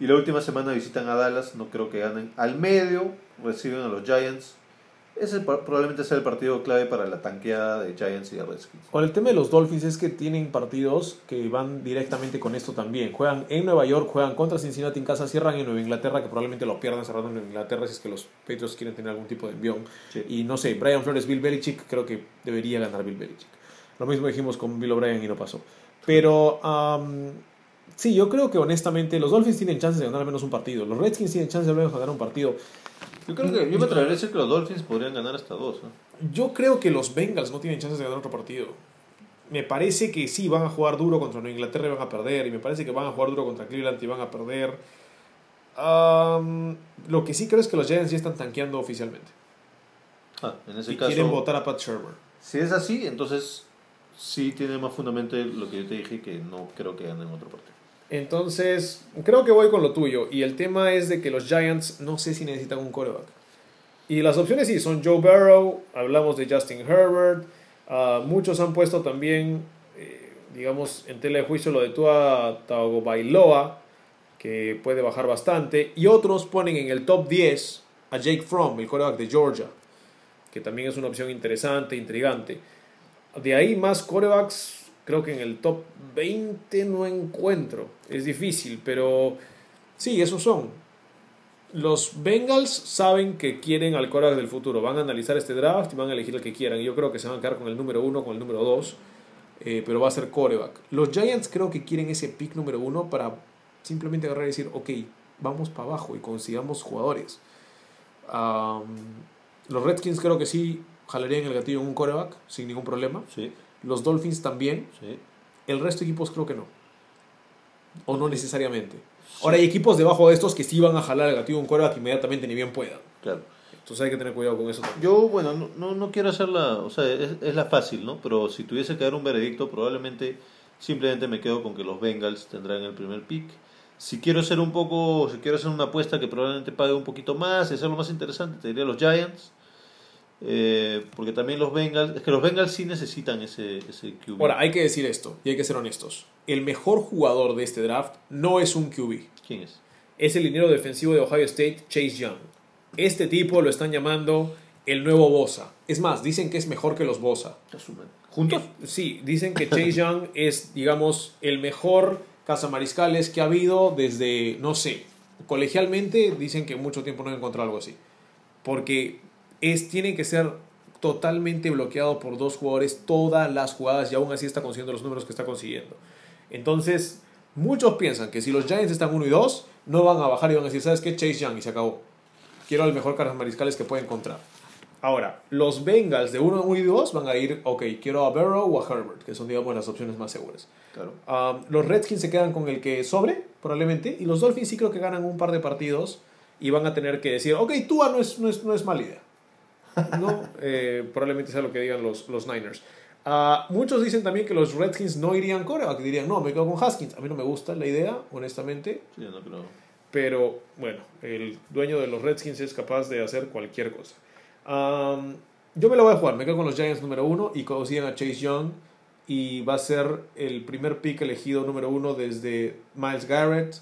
Y la última semana visitan a Dallas. No creo que ganen. Al medio reciben a los Giants. Ese probablemente sea el partido clave para la tanqueada de Giants y de Redskins. Con el tema de los Dolphins es que tienen partidos que van directamente con esto también. Juegan en Nueva York, juegan contra Cincinnati en casa, cierran en Nueva Inglaterra, que probablemente lo pierdan cerrando en Nueva Inglaterra si es que los Patriots quieren tener algún tipo de envión. Sí. Y no sé, Brian Flores, Bill Belichick, creo que debería ganar Bill Belichick. Lo mismo dijimos con Bill O'Brien y no pasó. Pero am, sí, yo creo que honestamente los Dolphins tienen chances de ganar al menos un partido. Los Redskins tienen chances de al menos ganar un partido. Yo creo que yo me atrevería a decir que los Dolphins podrían ganar hasta dos. Yo creo que los Bengals no tienen chances de ganar otro partido. Me parece que sí van a jugar duro contra Nueva Inglaterra y van a perder. Y me parece que van a jugar duro contra Cleveland y van a perder. Lo que sí creo es que los Giants ya están tanqueando oficialmente. Ah, en ese Y caso, quieren votar a Pat Shermer. si es así, entonces sí tiene más fundamento lo que yo te dije que no creo que ganen otro partido. Entonces, creo que voy con lo tuyo. Y el tema es de que los Giants no sé si necesitan un coreback. Y las opciones sí, son Joe Burrow, hablamos de Justin Herbert. ah, muchos han puesto también, eh, digamos, en tela de juicio lo de Tua Tagovailoa, que puede bajar bastante. Y otros ponen en el top 10 a Jake Fromm, el coreback de Georgia, que también es una opción interesante, intrigante. De ahí más corebacks, creo que en el top 20 no encuentro. Es difícil, pero sí, esos son. Los Bengals saben que quieren al coreback del futuro. Van a analizar este draft y van a elegir el que quieran. Yo creo que se van a quedar con el número 1, con el número 2, pero va a ser coreback. Los Giants creo que quieren ese pick número 1 para simplemente agarrar y decir, ok, vamos para abajo y consigamos jugadores. Am, los Redskins creo que sí jalarían el gatillo en un coreback sin ningún problema. Sí, Los Dolphins también. sí. El resto de equipos creo que no. O no necesariamente. Ahora hay equipos debajo de estos que sí van a jalar el gatillo en un coreback inmediatamente ni bien puedan. Claro. Entonces hay que tener cuidado con eso también. Yo, bueno, no, no, no quiero hacerla, o sea, es, es la fácil, ¿no? Pero si tuviese que dar un veredicto, probablemente simplemente me quedo con que los Bengals tendrán el primer pick. Si quiero hacer un poco, si quiero hacer una apuesta que probablemente pague un poquito más y hacerlo más interesante, te diría los Giants. Eh, porque también los Bengals, es que los Bengals sí necesitan ese, ese QB. Ahora, hay que decir esto y hay que ser honestos. El mejor jugador de este draft no es un QB. ¿Quién es? Es el liniero defensivo de Ohio State, Chase Young. Este tipo lo están llamando el nuevo Bosa. Es más, dicen que es mejor que los Bosa. ¿Juntos? Eh, Sí, dicen que Chase Young es, digamos, el mejor cazamariscales que ha habido desde, no sé, colegialmente dicen que mucho tiempo no he encontrado algo así. Porque es, tiene que ser totalmente bloqueado por dos jugadores todas las jugadas y aún así está consiguiendo los números que está consiguiendo. Entonces, muchos piensan que si los Giants están 1 y 2, no van a bajar y van a decir, ¿sabes qué? Chase Young y se acabó. Quiero al mejor mariscales que pueda encontrar. Ahora, los Bengals de 1 y 2 van a ir, ok, quiero a Burrow o a Herbert, que son, digamos, las opciones más seguras. Claro. Um, los Redskins se quedan con el que sobre, probablemente, y los Dolphins sí creo que ganan un par de partidos y van a tener que decir, ok, Tua no es, no es, no es mala idea. No, eh, probablemente sea lo que digan los, los Niners. Ah, muchos dicen también que los Redskins no irían coreback, que dirían, no, me quedo con Haskins. A mí no me gusta la idea, honestamente, Sí, no, pero... pero bueno, el dueño de los Redskins es capaz de hacer cualquier cosa. Yo me lo voy a jugar, me quedo con los Giants número uno y consiguen a Chase Young y va a ser el primer pick elegido número uno desde Miles Garrett.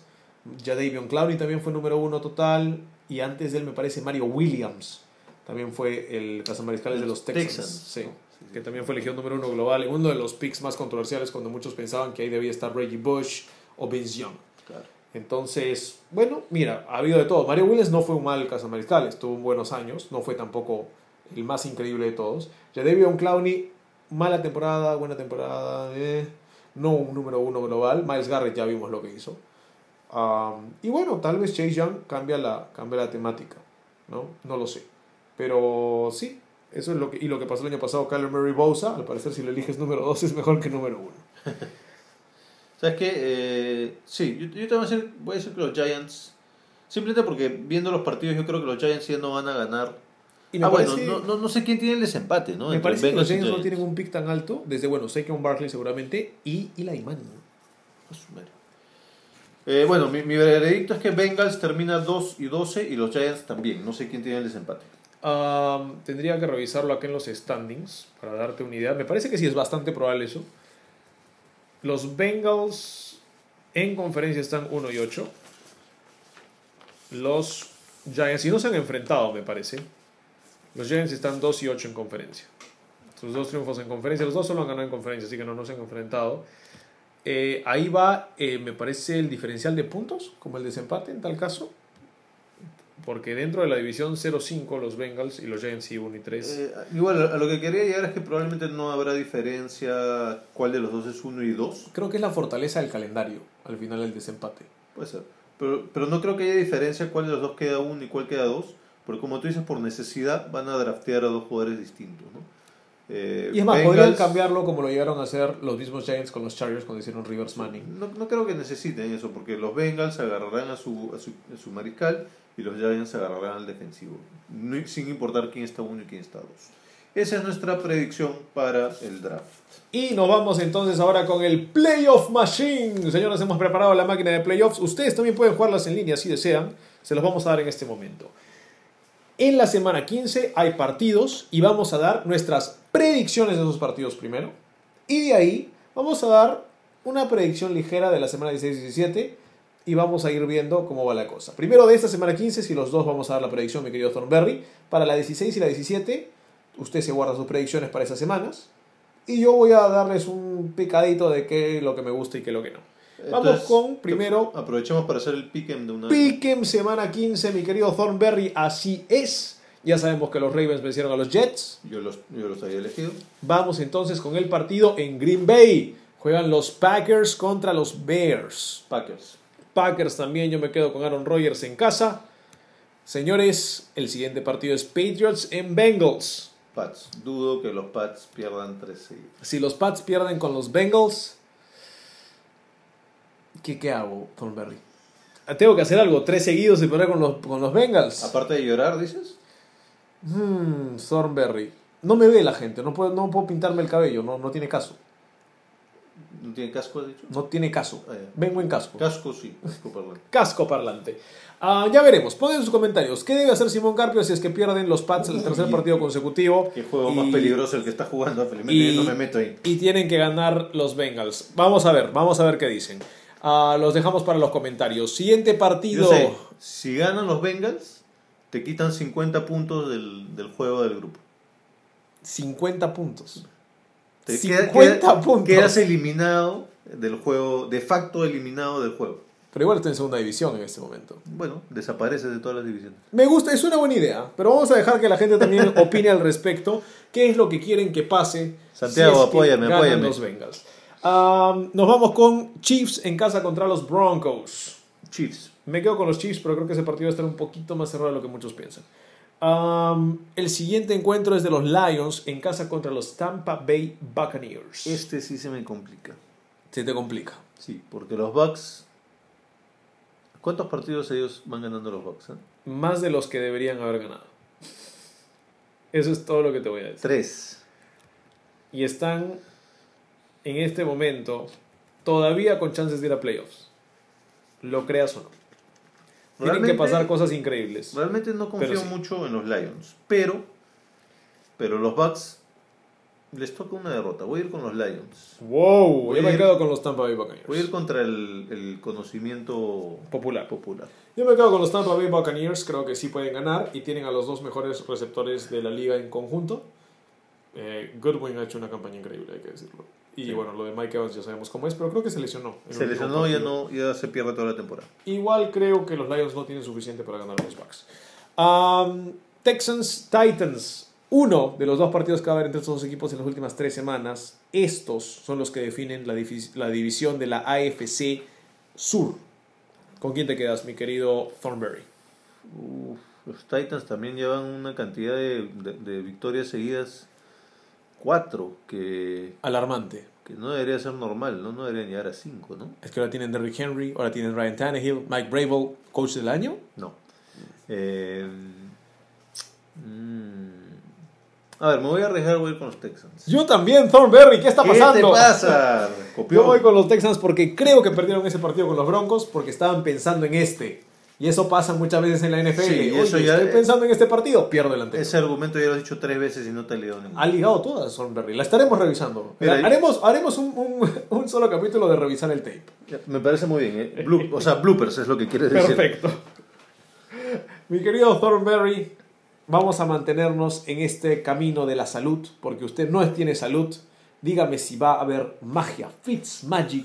Jadavion Clowney también fue número uno total y antes de él me parece Mario Williams. También fue el cazamariscales de los Texans. Texans. Sí, que también fue elegido número uno global. Y uno de los picks más controversiales cuando muchos pensaban que ahí debía estar Reggie Bush o Vince Young. Claro. Entonces, bueno, mira, ha habido de todo. Mario Williams no fue un mal cazamariscales, tuvo buenos años, no fue tampoco el más increíble de todos. Jadavion Clowney, mala temporada, buena temporada, eh, no un número uno global. Miles Garrett ya vimos lo que hizo. Um, y bueno, tal vez Chase Young cambia la, cambia la temática, ¿no? No lo sé. Pero sí, eso es lo que, y lo que pasó el año pasado, Kyler Murray Bosa, al parecer si lo eliges número 2 es mejor que número 1. ¿Sabes qué? Eh, sí, yo, yo te voy a, decir, voy a decir que los Giants, simplemente porque viendo los partidos yo creo que los Giants ya no van a ganar. Y me ah, parece- bueno, no, no, no sé quién tiene el desempate, ¿no? Me Entre parece que los Giants no tienen un pick tan alto, desde, bueno, Saquon Barkley seguramente, y Eli Manning. Eh, bueno, mi, mi veredicto es que Bengals termina 2 y 12 y los Giants también. No sé quién tiene el desempate. Tendría que revisarlo acá en los standings para darte una idea. Me parece que sí es bastante probable eso. Los Bengals en conferencia están 1 y 8. Los Giants, y no se han enfrentado, me parece. Los Giants están 2 y 8 en conferencia. Sus dos triunfos en conferencia. Los dos solo han ganado en conferencia, así que no, no se han enfrentado. Eh, ahí va, eh, me parece, el diferencial de puntos, como el desempate en tal caso. Porque dentro de la división 0-5, los Bengals y los Giants sí 1 y 3. Eh, igual, a lo que quería llegar es que probablemente no habrá diferencia cuál de los dos es 1 y 2. Creo que es la fortaleza del calendario al final del desempate. Puede ser. Pero, pero no creo que haya diferencia cuál de los dos queda 1 y cuál queda 2. Porque como tú dices, por necesidad van a draftear a dos jugadores distintos. ¿no? Eh, Y es más, podrían Bengals- cambiarlo como lo llegaron a hacer los mismos Giants con los Chargers cuando hicieron Rivers Manning. No, no creo que necesiten eso, porque los Bengals agarrarán a su, a su, a su mariscal y los Giants agarrarán al defensivo, sin importar quién está uno y quién está dos. Esa es nuestra predicción para el draft. Y nos vamos entonces ahora con el Playoff Machine. Señores, hemos preparado la máquina de playoffs. Ustedes también pueden jugarlas en línea si desean. Se los vamos a dar en este momento. En la semana 15 hay partidos y vamos a dar nuestras predicciones de esos partidos primero. Y de ahí vamos a dar una predicción ligera de la semana 16 y 17 y vamos a ir viendo cómo va la cosa. Primero de esta semana 15, si los dos vamos a dar la predicción, mi querido Thornberry. Para la 16 y la 17, usted se guarda sus predicciones para esas semanas. Y yo voy a darles un picadito de qué es lo que me gusta y qué es lo que no. Vamos Entonces, con primero Aprovechemos para hacer el pick'em de una vez. Pick'em semana 15, mi querido Thornberry, así es. Ya sabemos que los Ravens vencieron a los Jets. Yo los, yo los había elegido. Vamos entonces con el partido en Green Bay. Juegan los Packers contra los Bears. Packers. Packers también, yo me quedo con Aaron Rodgers en casa. Señores, el siguiente partido es Patriots en Bengals. Pats. Dudo que los Pats pierdan 3 seguidos. Si los Pats pierden con los Bengals, ¿qué, qué hago, Thornberry? Tengo que hacer algo, tres seguidos y perder con los, con los Bengals. Aparte de llorar, dices. Hmm, Thornberry. No me ve la gente, no puedo, no puedo pintarme el cabello, no, no tiene caso. ¿No tiene casco, has dicho? No tiene caso. Ah. Vengo en casco. Casco sí, casco, perdón. Casco parlante. Ah, ya veremos. Pongan en sus comentarios. ¿Qué debe hacer Simón Carpio si es que pierden los Pats el tercer partido consecutivo? Qué juego Y- más peligroso el que está jugando. Felizmente y- yo no me meto ahí. Y tienen que ganar los Bengals. Vamos a ver, vamos a ver qué dicen. Ah, los dejamos para los comentarios. Siguiente partido. Yo sé, si ganan los Bengals, te quitan 50 puntos del, del juego del grupo. 50 puntos. Te 50 puntos. Quedas eliminado del juego, de facto eliminado del juego. Pero igual está en segunda división en este momento. Bueno, desapareces de todas las divisiones. Me gusta, es una buena idea, pero vamos a dejar que la gente también opine al respecto. ¿Qué es lo que quieren que pase? Santiago, que apóyame, apóyame. los Bengals. Nos vamos con Chiefs en casa contra los Broncos. Chiefs. Me quedo con los Chiefs, pero creo que ese partido va a estar un poquito más cerrado de lo que muchos piensan. El siguiente encuentro es de los Lions en casa contra los Tampa Bay Buccaneers. Este sí se me complica. Se te complica. Sí, porque los Bucks. ¿Cuántos partidos ellos van ganando los Bucks? eh? Más de los que deberían haber ganado. Eso es todo lo que te voy a decir. Tres. y están en este momento todavía con chances de ir a playoffs. Lo creas o no. Tienen que pasar cosas increíbles. Realmente no confío sí. mucho en los Lions. Pero. Pero los Bucks. Les toca una derrota. Voy a ir con los Lions. Wow, Voy yo me ir- quedo con los Tampa Bay Buccaneers. Voy a ir contra el, el conocimiento Popular. popular. Yo me quedo con los Tampa Bay Buccaneers, creo que sí pueden ganar y tienen a los dos mejores receptores de la liga en conjunto. Eh, Goodwin ha hecho una campaña increíble, hay que decirlo. Y Sí. bueno, lo de Mike Evans ya sabemos cómo es, pero creo que se lesionó. Se lesionó, ya, partido. no, ya se pierde toda la temporada. Igual creo que los Lions no tienen suficiente para ganar a los Bucks. Um, Texans Titans. Uno de los dos partidos que va a haber entre estos dos equipos en las últimas tres semanas. Estos son los que definen la, división de la AFC Sur. ¿Con quién te quedas, mi querido Thornberry? Uf, los Titans también llevan una cantidad de, de- de victorias seguidas. Cuatro, que, Alarmante. que no debería ser normal, ¿no? No deberían llegar a cinco, ¿no? Es que ahora tienen Derrick Henry, ahora tienen Ryan Tannehill, Mike Brable, coach del año. No. Eh, mm, a ver, me voy a arriesgar, voy a ir con los Texans. Yo también, Thornberry, ¿qué está pasando? ¿Qué te pasa? Yo Copión. voy con los Texans porque creo que perdieron ese partido con los Broncos porque estaban pensando en este. Y eso pasa muchas veces en la NFL. Sí, eso ya- estoy pensando en este partido, pierdo el anterior. Ese argumento ya lo has dicho tres veces y no te ha ligado ninguno. Ha ligado todas, Thornberry. La estaremos revisando. Mira, haremos haremos un, un- un solo capítulo de revisar el tape. Me parece muy bien. ¿eh? O sea, bloopers es lo que quieres decir. Perfecto. Mi querido Thornberry, vamos a mantenernos en este camino de la salud, porque usted no tiene salud. Dígame si va a haber magia, Fitz Magic,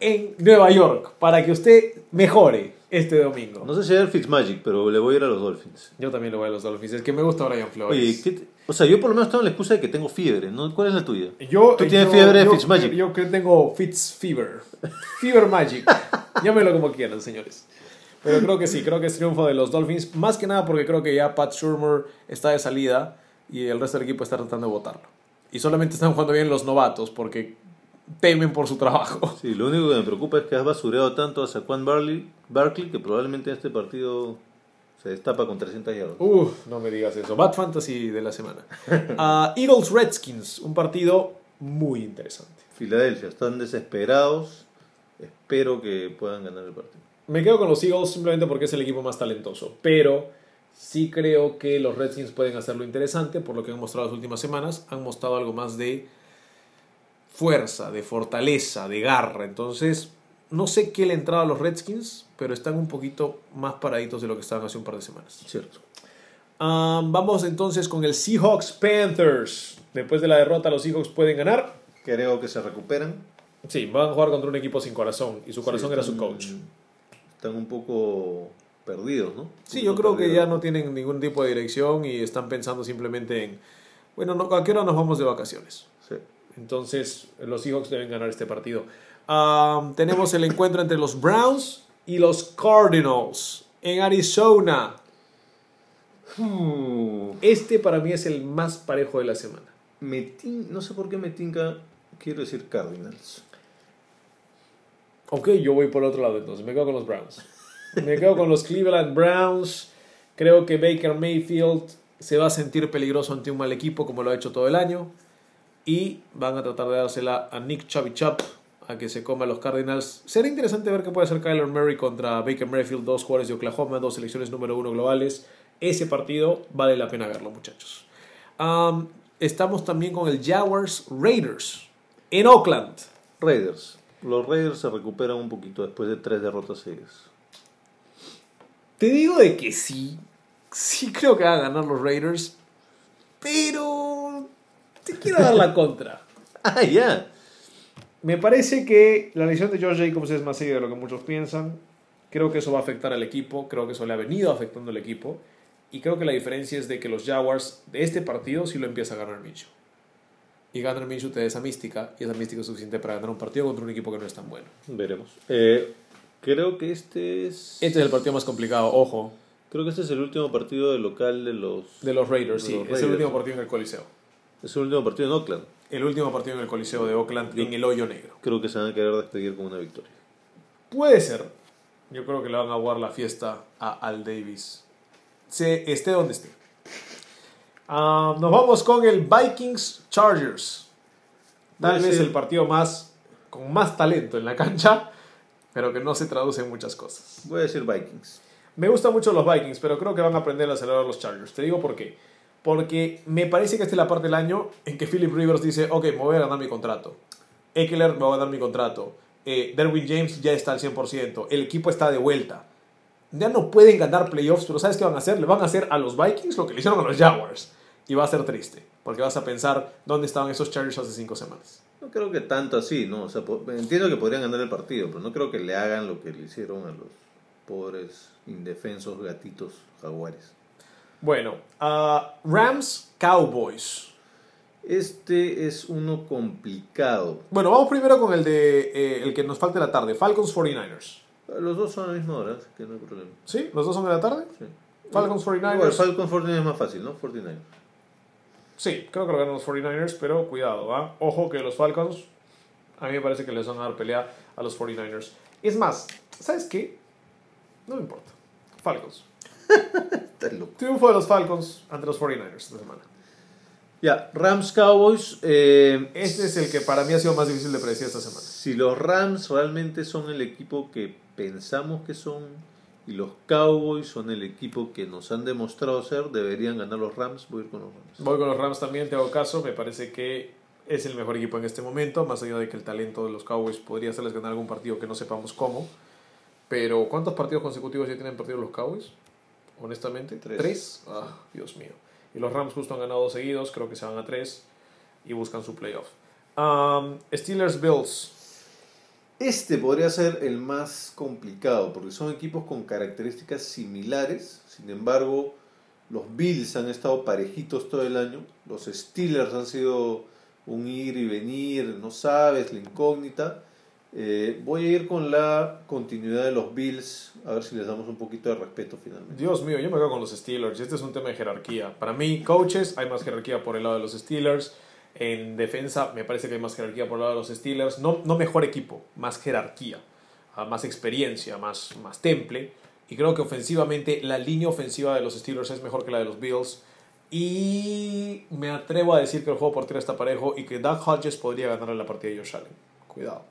en Nueva York, para que usted mejore este domingo. No sé si era el Fitzmagic, pero le voy a ir a los Dolphins. Yo también le voy a los Dolphins, es que me gusta Brian Flores. Oye, ¿qué te- o sea, yo por lo menos tengo la excusa de que tengo fiebre, ¿no? ¿Cuál es la tuya? Yo, Tú tienes yo- fiebre de yo- Fitzmagic. Yo que tengo Fitz Fever. Fever Magic. Llámelo como quieran, señores. Pero creo que sí, creo que es triunfo de los Dolphins. Más que nada porque creo que ya Pat Shurmur está de salida y el resto del equipo está tratando de votarlo. Y solamente están jugando bien los novatos porque temen por su trabajo. Sí, lo único que me preocupa es que has basureado tanto a Saquon Barley, Barkley que probablemente en este partido se destapa con 300 yardas. Uf, no me digas eso. Bad Fantasy de la semana. Ah, Eagles Redskins, un partido muy interesante. Filadelfia, están desesperados. Espero que puedan ganar el partido. Me quedo con los Eagles simplemente porque es el equipo más talentoso, pero sí creo que los Redskins pueden hacerlo interesante por lo que han mostrado las últimas semanas. Han mostrado algo más de fuerza, de fortaleza, de garra. Entonces, no sé qué le entraba a los Redskins, pero están un poquito más paraditos de lo que estaban hace un par de semanas. Cierto. Vamos entonces con el Seahawks Panthers. Después de la derrota, los Seahawks pueden ganar. Creo que se recuperan. Sí, van a jugar contra un equipo sin corazón y su corazón Sí, era su coach. Están un poco perdidos, ¿no? Sí, yo creo que ya no tienen ningún tipo de dirección y están pensando simplemente en, bueno, no, ¿a qué hora nos vamos de vacaciones? Sí. Entonces, los Seahawks deben ganar este partido. Tenemos el encuentro entre los Browns y los Cardinals en Arizona. Este para mí es el más parejo de la semana. Me tin- no sé por qué me tinca, quiero decir Cardinals. Ok, yo voy por el otro lado entonces. Me quedo con los Browns. Me quedo con los Cleveland Browns. Creo que Baker Mayfield se va a sentir peligroso ante un mal equipo como lo ha hecho todo el año. Y van a tratar de dársela a Nick Chubby Chop a que se coma a los Cardinals. Será interesante ver qué puede hacer Kyler Murray contra Baker Mayfield, dos jugadores de Oklahoma, dos selecciones número uno globales. Ese partido vale la pena verlo, muchachos. Am, estamos también con el Jaguars Raiders en Oakland. Raiders. Los Raiders se recuperan un poquito después de tres derrotas seguidas. Te digo de que sí. Sí creo que van a ganar los Raiders. Pero te quiero dar la contra. Ah, ya. Me parece que la lesión de George Jacobs es más seria de lo que muchos piensan. Creo que eso va a afectar al equipo. Creo que eso le ha venido afectando al equipo. Y creo que la diferencia es de que los Jaguars de este partido sí lo empieza a ganar Minshew. Y ganar Minshew te da esa mística. Y esa mística es suficiente para ganar un partido contra un equipo que no es tan bueno. Veremos. Eh, creo que este es. Este es el partido más complicado, ojo. Creo que este es el último partido de local de los. De los Raiders, De sí. los es el último partido en el Coliseo. Es el último partido en Oakland. El último partido en el Coliseo de Oakland en el hoyo negro. Creo que se van a querer despedir con una victoria. Puede ser. Yo creo que le van a jugar la fiesta a Al Davis. Se esté donde esté. Ah, nos vamos con el Vikings Chargers. Tal vez el partido más con más talento en la cancha, pero que no se traduce en muchas cosas. Voy a decir Vikings. Me gustan mucho los Vikings, pero creo que van a aprender a acelerar los Chargers. Te digo por qué. Porque me parece que esta es la parte del año en que Philip Rivers dice, ok, me voy a ganar mi contrato. Eckler me va a ganar mi contrato. Eh, Derwin James ya está al 100%. El equipo está de vuelta. Ya no pueden ganar playoffs, pero ¿sabes qué van a hacer? Le van a hacer a los Vikings lo que le hicieron a los Jaguars. Y va a ser triste, porque vas a pensar dónde estaban esos Chargers hace cinco semanas. No creo que tanto así, ¿no? O sea, entiendo que podrían ganar el partido, pero no creo que le hagan lo que le hicieron a los pobres, indefensos gatitos jaguares. Bueno, ah, Rams Cowboys. Este es uno complicado. Bueno, vamos primero con el de eh, el que nos falta en la tarde, Falcons 49ers. Los dos son a la misma hora, así que no hay problema. ¿Sí? ¿Los dos son de la tarde? Sí. Falcons 49ers. Igual, Falcons 49 es más fácil, ¿no? 49. Sí, creo que lo ganan los 49ers, pero cuidado, ¿va? Ojo que los Falcons, a mí me parece que les van a dar pelea a los 49ers. Es más, ¿sabes qué? No me importa. Falcons. Triunfo de los Falcons ante los 49ers esta semana. Ya, Rams Cowboys. eh, Este es el que para mí ha sido más difícil de predecir esta semana. Si los Rams realmente son el equipo que pensamos que son y los Cowboys son el equipo que nos han demostrado ser, deberían ganar los Rams. Voy a ir con los Rams. Voy con los Rams también, te hago caso. Me parece que es el mejor equipo en este momento, más allá de que el talento de los Cowboys podría hacerles ganar algún partido que no sepamos cómo. Pero, ¿cuántos partidos consecutivos ya tienen perdido los Cowboys? Honestamente, Tres. Ah, Dios mío. Y los Rams justo han ganado dos seguidos, creo que se van a tres y buscan su playoff. Um, Steelers Bills. Este podría ser el más complicado porque son equipos con características similares. Sin embargo, los Bills han estado parejitos todo el año. Los Steelers han sido un ir y venir, no sabes, la incógnita. Eh, voy a ir con la continuidad de los Bills, a ver si les damos un poquito de respeto finalmente. Dios mío, yo me quedo con los Steelers. Este es un tema de jerarquía. Para mí, coaches, hay más jerarquía por el lado de los Steelers. En defensa, me parece que hay más jerarquía por el lado de los Steelers. No, no mejor equipo, más jerarquía, ah, más experiencia, más, más temple. Y creo que ofensivamente, la línea ofensiva de los Steelers es mejor que la de los Bills. Y me atrevo a decir que el juego por tierra está parejo y que Doug Hodges podría ganarle la partida de Josh Allen. Cuidado.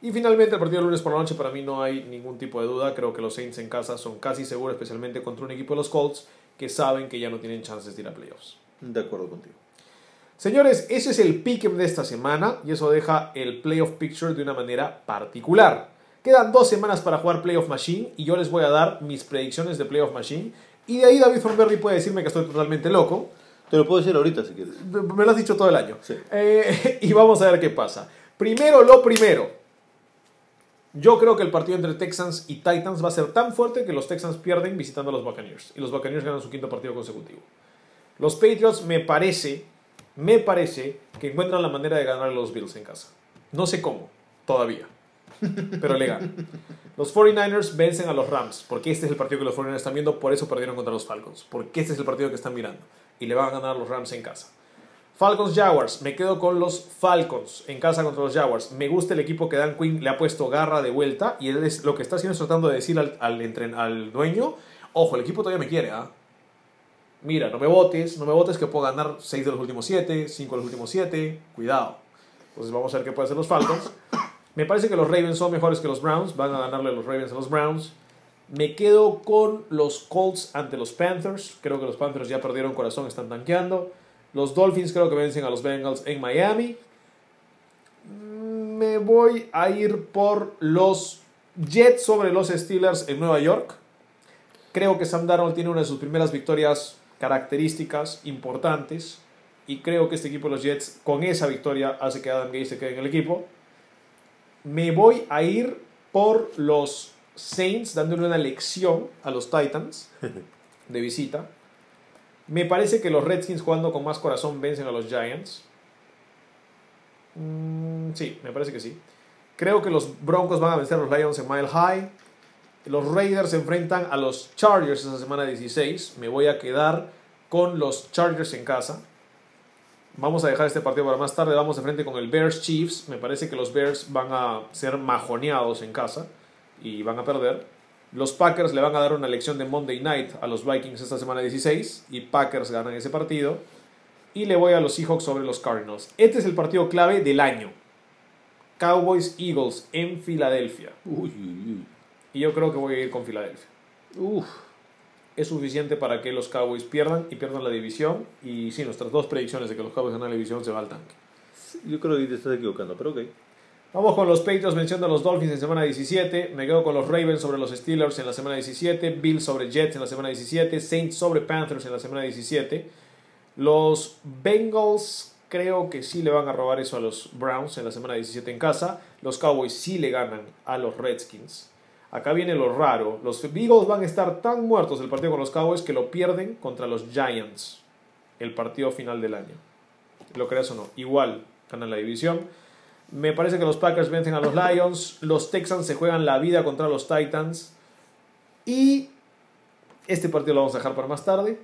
Y finalmente, el partido del lunes por la noche, para mí no hay ningún tipo de duda. Creo que los Saints en casa son casi seguros, especialmente contra un equipo de los Colts que saben que ya no tienen chances de ir a playoffs. De acuerdo contigo. Señores, ese es el pick de esta semana y eso deja el playoff picture de una manera particular. Quedan dos semanas para jugar Playoff Machine y yo les voy a dar mis predicciones de Playoff Machine. Y de ahí David Thornberry puede decirme que estoy totalmente loco. Te lo puedo decir ahorita si quieres. Me lo has dicho todo el año. Sí. Eh, y vamos a ver qué pasa. Primero, lo primero. Yo creo que el partido entre Texans y Titans va a ser tan fuerte que los Texans pierden visitando a los Buccaneers. Y los Buccaneers ganan su quinto partido consecutivo. Los Patriots me parece, me parece que encuentran la manera de ganar los Bills en casa. No sé cómo, todavía. Pero le ganan. Los 49ers vencen a los Rams, porque este es el partido que los 49ers están viendo, por eso perdieron contra los Falcons, porque este es el partido que están mirando. Y le van a ganar a los Rams en casa. Falcons Jaguars, me quedo con los Falcons en casa contra los Jaguars. Me gusta el equipo que Dan Quinn le ha puesto garra de vuelta y es, lo que está haciendo es tratando de decir al, al, dueño, ojo, el equipo todavía me quiere, ¿ah? Mira, no me votes, no me votes que puedo ganar 6 de los últimos 7, 5 de los últimos 7, cuidado. Entonces vamos a ver qué pueden hacer los Falcons. Me parece que los Ravens son mejores que los Browns, van a ganarle los Ravens a los Browns. Me quedo con los Colts ante los Panthers. Creo que los Panthers ya perdieron corazón, están tanqueando. Los Dolphins creo que vencen a los Bengals en Miami. Me voy a ir por los Jets sobre los Steelers en Nueva York. Creo que Sam Darnold tiene una de sus primeras victorias características importantes. Y creo que este equipo de los Jets, con esa victoria, hace que Adam Gase se quede en el equipo. Me voy a ir por los Saints, dándole una lección a los Titans de visita. Me parece que los Redskins jugando con más corazón vencen a los Giants. Mm, sí, me parece que sí. Creo que los Broncos van a vencer a los Lions en Mile High. Los Raiders se enfrentan a los Chargers esa semana 16. Me voy a quedar con los Chargers en casa. Vamos a dejar este partido para más tarde. Vamos de frente con el Bears Chiefs. Me parece que los Bears van a ser majoneados en casa y van a perder. Los Packers le van a dar una lección de Monday Night a los Vikings esta semana 16 y Packers ganan ese partido. Y le voy a los Seahawks sobre los Cardinals. Este es el partido clave del año. Cowboys Eagles en Filadelfia. Uy, uy, Y yo creo que voy a ir con Filadelfia. Uf. Es suficiente para que los Cowboys pierdan y pierdan la división. Y sí, nuestras dos predicciones de que los Cowboys ganan la división se va al tanque. Yo creo que te estás equivocando, pero ok. Vamos con los Patriots venciendo a los Dolphins en semana 17. Me quedo con los Ravens sobre los Steelers en la semana 17. Bills sobre Jets en la semana 17. Saints sobre Panthers en la semana 17. Los Bengals creo que sí le van a robar eso a los Browns en la semana 17 en casa. Los Cowboys sí le ganan a los Redskins. Acá viene lo raro. Los Eagles van a estar tan muertos del partido con los Cowboys que lo pierden contra los Giants. El partido final del año. Lo creas o no. Igual ganan la división. Me parece que los Packers vencen a los Lions. Los Texans se juegan la vida contra los Titans. Y este partido lo vamos a dejar para más tarde.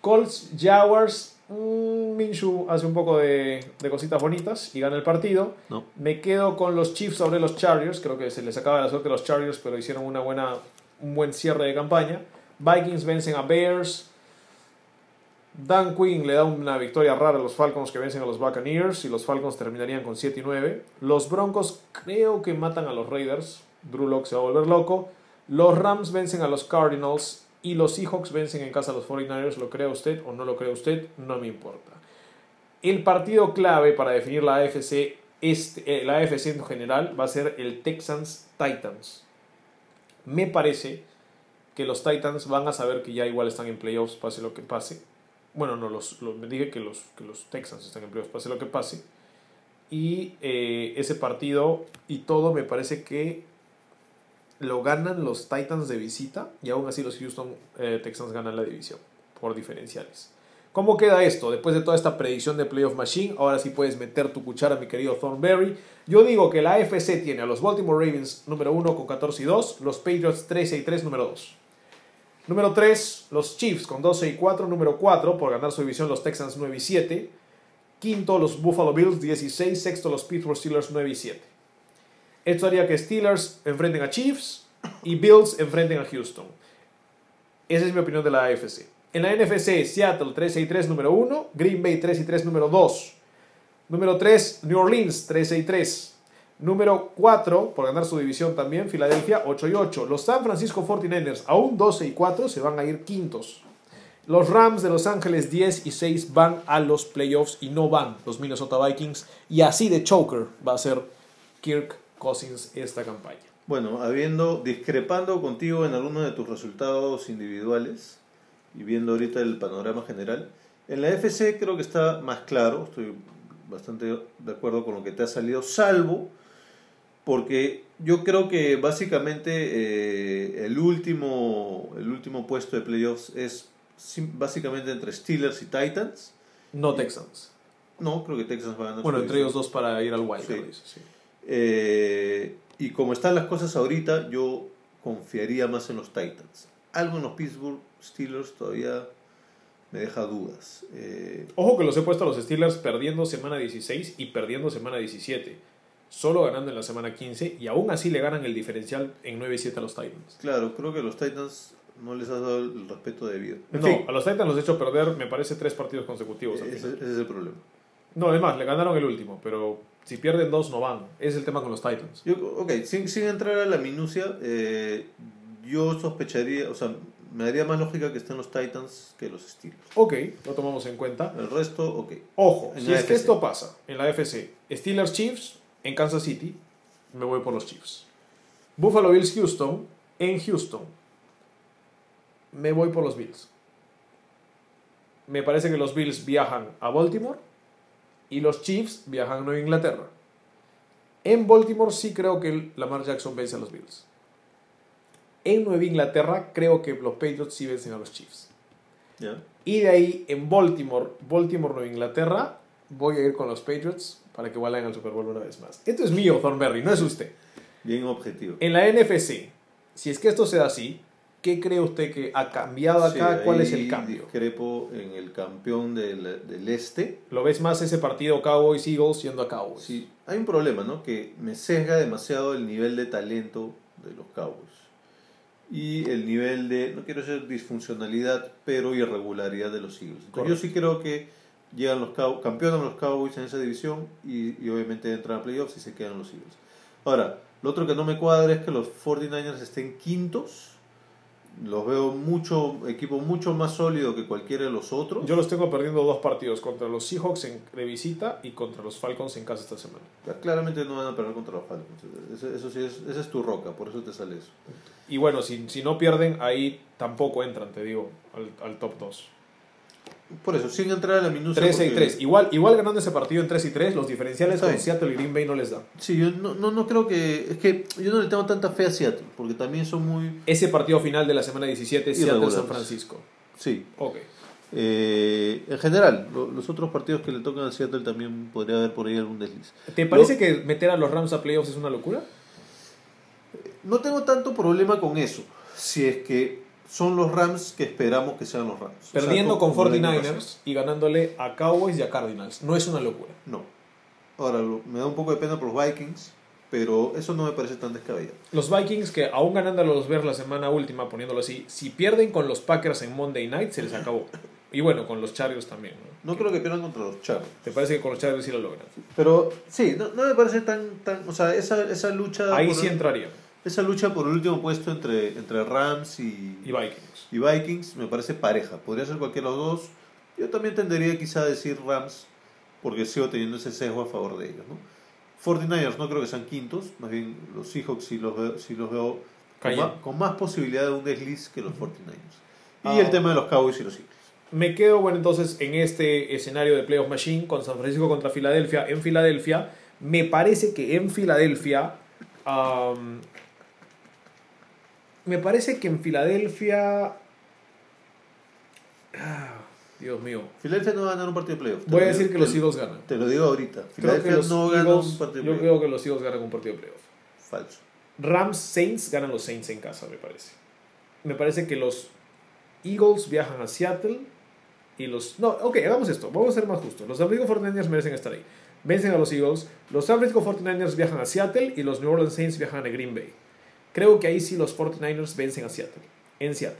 Colts, Jaguars. Mm, Minshew hace un poco de, de cositas bonitas y gana el partido. No. Me quedo con los Chiefs sobre los Chargers. Creo que se les acaba la suerte a los Chargers, pero hicieron una buena, un buen cierre de campaña. Vikings vencen a Bears. Dan Quinn le da una victoria rara a los Falcons que vencen a los Buccaneers y los Falcons terminarían con 7 y 9. Los Broncos creo que matan a los Raiders. Drew Locke se va a volver loco. Los Rams vencen a los Cardinals y los Seahawks vencen en casa a los 49ers. ¿Lo cree usted o no lo cree usted? No me importa. El partido clave para definir la AFC, este, eh, la AFC en general va a ser el Texans Titans. Me parece que los Titans van a saber que ya igual están en playoffs, pase lo que pase. Bueno, no, los, los- me dije que los, que los Texans están en playoffs, pase lo que pase. Y eh, ese partido y todo me parece que lo ganan los Titans de visita y aún así los Houston eh, Texans ganan la división por diferenciales. ¿Cómo queda esto? Después de toda esta predicción de Playoff Machine, ahora sí puedes meter tu cuchara, mi querido Thornberry. Yo digo que la AFC tiene a los Baltimore Ravens número 1 con 14 y 2, los Patriots 13 y 3 número 2. Número 3, los Chiefs con 12 y 4, número 4, por ganar su división los Texans 9 y 7. Quinto, los Buffalo Bills 16, sexto, los Pittsburgh Steelers 9 y 7. Esto haría que Steelers enfrenten a Chiefs y Bills enfrenten a Houston. Esa es mi opinión de la AFC. En la NFC, Seattle 13 y 3 número 1, Green Bay 3 y 3 número 2. Número 3, New Orleans 13 y 3. Número 4, por ganar su división también, Filadelfia 8 y 8. Los San Francisco 49ers, aún 12 y 4, se van a ir quintos. Los Rams de Los Ángeles 10 y 6 van a los playoffs y no van los Minnesota Vikings. Y así de choker va a ser Kirk Cousins esta campaña. Bueno, habiendo, discrepando contigo en algunos de tus resultados individuales y viendo ahorita el panorama general, en la FC creo que está más claro, estoy bastante de acuerdo con lo que te ha salido, salvo porque yo creo que básicamente eh, el, último, el último puesto de playoffs es básicamente entre Steelers y Titans. No Texans. No, creo que Texans va a ganar. Bueno, entre división. ellos dos para ir al Wild. Sí. Sí. Eh, y como están las cosas ahorita, yo confiaría más en los Titans. Algo en los Pittsburgh Steelers todavía me deja dudas. Eh, Ojo que los he puesto a los Steelers perdiendo semana 16 y perdiendo semana 17. Solo ganando en la semana 15 y aún así le ganan el diferencial en 9 y 7 a los Titans. claro, creo que los Titans no les has dado el respeto debido. En no, fin, a los Titans los he hecho perder, me parece, tres partidos consecutivos. ese, es el problema. No, además, le ganaron el último, pero si pierden dos no van. Es el tema con los Titans. Yo, ok, sin, sin entrar a la minucia, eh, yo sospecharía, o sea, me daría más lógica que estén los Titans que los Steelers. Ok, lo tomamos en cuenta. El resto, ok. Ojo, En si es que esto pasa en la FC, Steelers Chiefs en Kansas City, me voy por los Chiefs. Buffalo Bills Houston en Houston, me voy por los Bills. Me parece que los Bills viajan a Baltimore y los Chiefs viajan a Nueva Inglaterra. En Baltimore sí creo que Lamar Jackson vence a los Bills. En Nueva Inglaterra creo que los Patriots sí vencen a los Chiefs. ¿Ya? Y de ahí en Baltimore, Baltimore, Nueva Inglaterra, voy a ir con los Patriots para que vayan al Super Bowl una vez más. Esto es mío, Thornberry, no es usted. Bien objetivo. En la NFC, si es que esto se da así, ¿qué cree usted que ha cambiado acá? Sí, ¿Cuál es el cambio? Discrepo en el campeón del, del este. ¿Lo ves más ese partido Cowboys-Eagles yendo a Cowboys? Sí, hay un problema, ¿no? Que me sesga demasiado el nivel de talento de los Cowboys. Y el nivel de, no quiero decir disfuncionalidad, pero irregularidad de los Eagles. Entonces, yo sí creo que llegan los Cow campeonan los Cowboys en esa división y, y obviamente entran a playoffs y se quedan los Eagles. Ahora, lo otro que no me cuadra es que los 49ers estén quintos. Los veo mucho, equipo mucho más sólido que cualquiera de los otros. Yo los tengo perdiendo dos partidos, contra los Seahawks en, de visita y contra los Falcons en casa esta semana. Claramente no van a perder contra los Falcons. Eso, eso sí es, esa es tu roca, por eso te sale eso. Y bueno, si, si no pierden, ahí tampoco entran, te digo, al, al top 2. Por eso, sin entrar a la minucia. 13 y porque- 3. Igual, igual ganando ese partido en 3 y 3, los diferenciales con. Seattle y Green Bay no les da. Sí, yo no, no, no creo que. Es que yo no le tengo tanta fe a Seattle, porque también son muy. Ese partido final de la semana 17, Seattle Irregulares. San Francisco. Sí. Ok. Eh, en general, lo- los otros partidos que le tocan a Seattle también podría haber por ahí algún desliz. ¿Te parece que meter a los Rams a playoffs es una locura? No tengo tanto problema con eso, si es que son los Rams que esperamos que sean los Rams. O sea, Perdiendo con como el año 49ers y ganándole a Cowboys y a Cardinals. No es una locura. No. Ahora, lo- me da un poco de pena por los Vikings, pero eso no me parece tan descabellado. Los Vikings, que aún ganando a los Bears la semana última, poniéndolo así, si pierden con los Packers en Monday Night, se les acabó. Y bueno, con los Chargers también. ¿no? No creo que pierdan contra los Chargers. ¿Te parece que con los Chargers sí lo logran? Pero sí, no, no me parece tan, tan... O sea, esa, esa lucha... Ahí sí el- entraría. Esa lucha por el último puesto entre, entre Rams y, Y Vikings. y Vikings me parece pareja. Podría ser cualquiera de los dos. Yo también tendería quizá a decir Rams, porque sigo teniendo ese sesgo a favor de ellos. ¿no? 49ers no creo que sean quintos, más bien los Seahawks sí los veo, sí los veo con, más, con más posibilidad de un desliz que los 49ers. Y Ah. el tema de los Cowboys y los Eagles. Me quedo, bueno, entonces en este escenario de Playoff Machine con San Francisco contra Filadelfia. En Filadelfia, me parece que en Filadelfia. Me parece que en Filadelfia. ah, Dios mío. Filadelfia no va a ganar un partido de playoff. Voy a decir digo- que los Eagles ganan. Te lo digo ahorita. Filadelfia no gana un partido de yo playoff. creo que los Eagles ganan un partido de playoff. Falso. Rams Saints ganan los Saints en casa, me parece. Me parece que los Eagles viajan a Seattle y los... No, ok, hagamos esto, vamos a ser más justos. Los San Francisco 49ers merecen estar ahí. Vencen a los Eagles, los San Francisco 49ers viajan a Seattle y los New Orleans Saints viajan a Green Bay. Creo que ahí sí los 49ers vencen a Seattle, en Seattle.